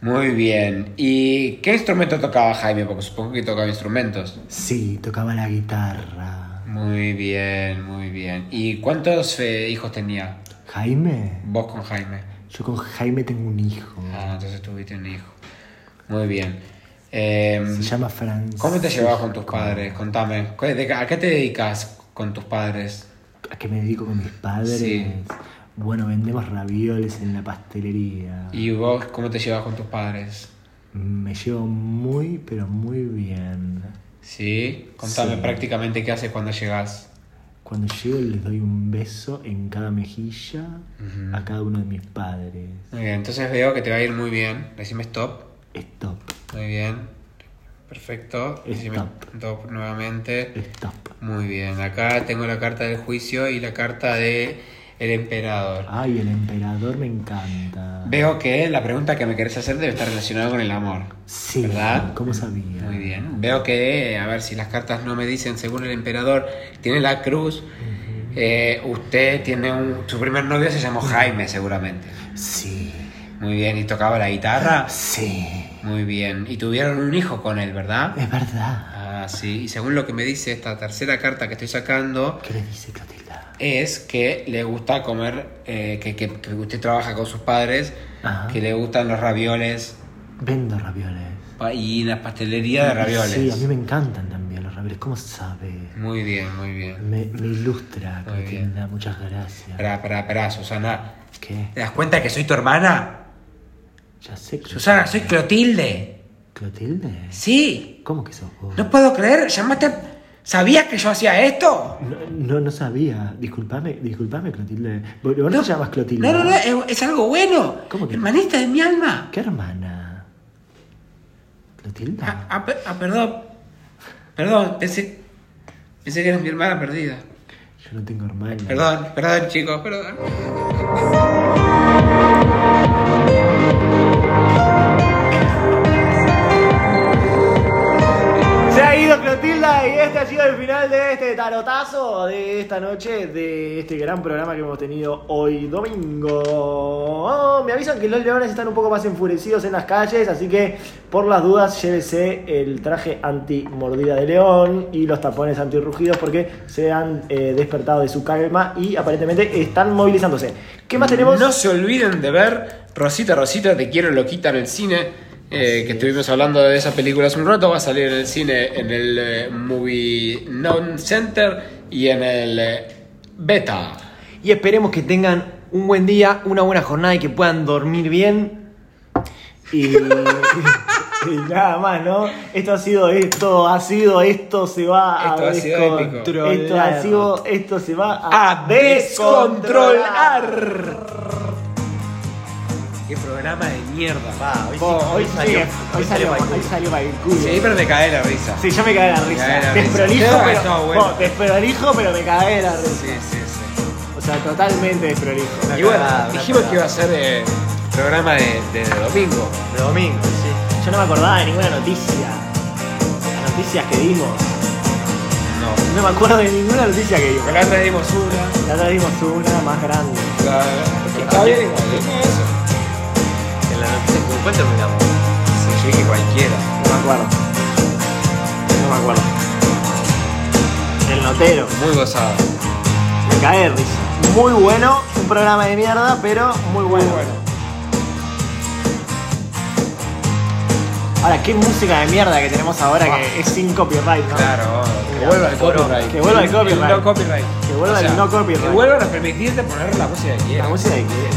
Muy bien. ¿Y qué instrumento tocaba Jaime? Porque supongo que tocaba instrumentos. Sí, tocaba la guitarra. Muy bien, muy bien. ¿Y cuántos eh, hijos tenía ¿Jaime? vos con Jaime? Yo con Jaime tengo un hijo. Ah, entonces tuviste un hijo. Muy bien. Em, Se llama Francis. ¿Cómo te llevabas con tus padres? Contame. ¿Qué- de- ¿A qué te dedicas con tus padres? ¿A qué me dedico con mis padres? Sí. Bueno, vendemos ravioles en la pastelería. ¿Y vos cómo te llevas con tus padres? Me llevo muy, pero muy bien. ¿Sí? Contame Sí. prácticamente qué haces cuando llegas. Cuando llego les doy un beso en cada mejilla a cada uno de mis padres. Muy bien, entonces veo que te va a ir muy bien. Decime stop. Stop, Muy bien. Perfecto. Stop. stop nuevamente. stop. Muy bien, acá tengo la carta del juicio y la carta de El emperador. Ay, el emperador me encanta. Veo que la pregunta que me querés hacer debe estar relacionada con el amor. Sí, ¿Verdad? ¿cómo sabía? Muy bien. Veo que, a ver si las cartas no me dicen, según el emperador, tiene la cruz. Eh, usted tiene un. Su primer novio se llamó Jaime, seguramente. Sí, Muy bien. ¿Y tocaba la guitarra? sí, Muy bien. Y tuvieron un hijo con él, ¿verdad? es verdad. Ah, sí. Y según lo que me dice esta tercera carta que estoy sacando, ¿Qué le dice Clotilda? es que le gusta comer, eh, que, que- que usted trabaja con sus padres, Ajá. que le gustan los ravioles Vendo ravioles. y la pastelería de ravioles. Sí, a mí me encantan también los ravioles. ¿Cómo sabe? Muy bien, muy bien. Me, me ilustra. Clotilda. Muchas gracias. Espera, espera, espera, Susana. ¿Qué? ¿Te das cuenta que soy tu hermana? Ya sé. Susana, soy Clotilde. ¿Clotilde? Sí. ¿Cómo que sos vos? No puedo creer, llamaste... ¿Sabías que yo hacía esto? No, no, no sabía. Disculpame, disculpame, Clotilde. ¿Vos no, te llamas Clotilde? No, no, no, es, es algo bueno. ¿Cómo que? Hermanita de mi alma. ¿Qué hermana? ¿Clotilda? Ah, ah, ah, perdón. Perdón, pensé... Pensé que eras mi hermana perdida. Yo no tengo hermana. Perdón, perdón, chicos, perdón. Y este ha sido el final de este tarotazo de esta noche, de este gran programa que hemos tenido hoy domingo. Oh, me avisan que los leones están un poco más enfurecidos en las calles, así que por las dudas llévese el traje anti-mordida de león y los tapones anti-rugidos porque se han eh, despertado de su calma y aparentemente están movilizándose. ¿Qué más tenemos? No se olviden de ver Rosita, Rosita, te quiero loquita en el cine. Eh, que estuvimos hablando de esa película hace un rato. Va a salir en el cine, en el eh, Movie Non Center y en el eh, Beta. Y esperemos que tengan un buen día, una buena jornada y que puedan dormir bien. Y, <laughs> y nada más, ¿no? Esto ha sido esto, ha sido esto, se va Esto a ha sido épico. descontrolar. Esto ha sido, esto se va a, ¡A descontrolar! ¡Qué programa de mierda! hoy, Oh, hoy, salió- sí, hoy salió, para el hoy culo. salió para el culo. Sí, pero me cae la risa. Sí, yo me la risa. de la risa. Desprolijo, pero, bueno. no, desprolijo, pero me de la risa. Sí, sí, sí. O sea, totalmente desprolijo. Y bueno, dijimos que iba a ser eh, programa de, de domingo. De domingo, sí. Yo no me acordaba de ninguna noticia. Las noticias que dimos. No. No me acuerdo de ninguna noticia que dimos. Acá traímos una. La otra dimos una más grande. la- Está bien igual, ¿eh? eso. La noticia, ¿con cuál terminamos? Sí, yo dije cualquiera. No me acuerdo. No me acuerdo. El notero. Muy gozado. Me cae de risa. Muy bueno, un programa de mierda, pero muy bueno. Ahora, qué música de mierda que tenemos ahora que es sin copyright, ¿no? Claro, que vuelva el copyright. Que vuelva el copyright. no copyright. Que vuelva el no copyright. Que vuelvan a permitirte poner la música que La quieras. música que quieras.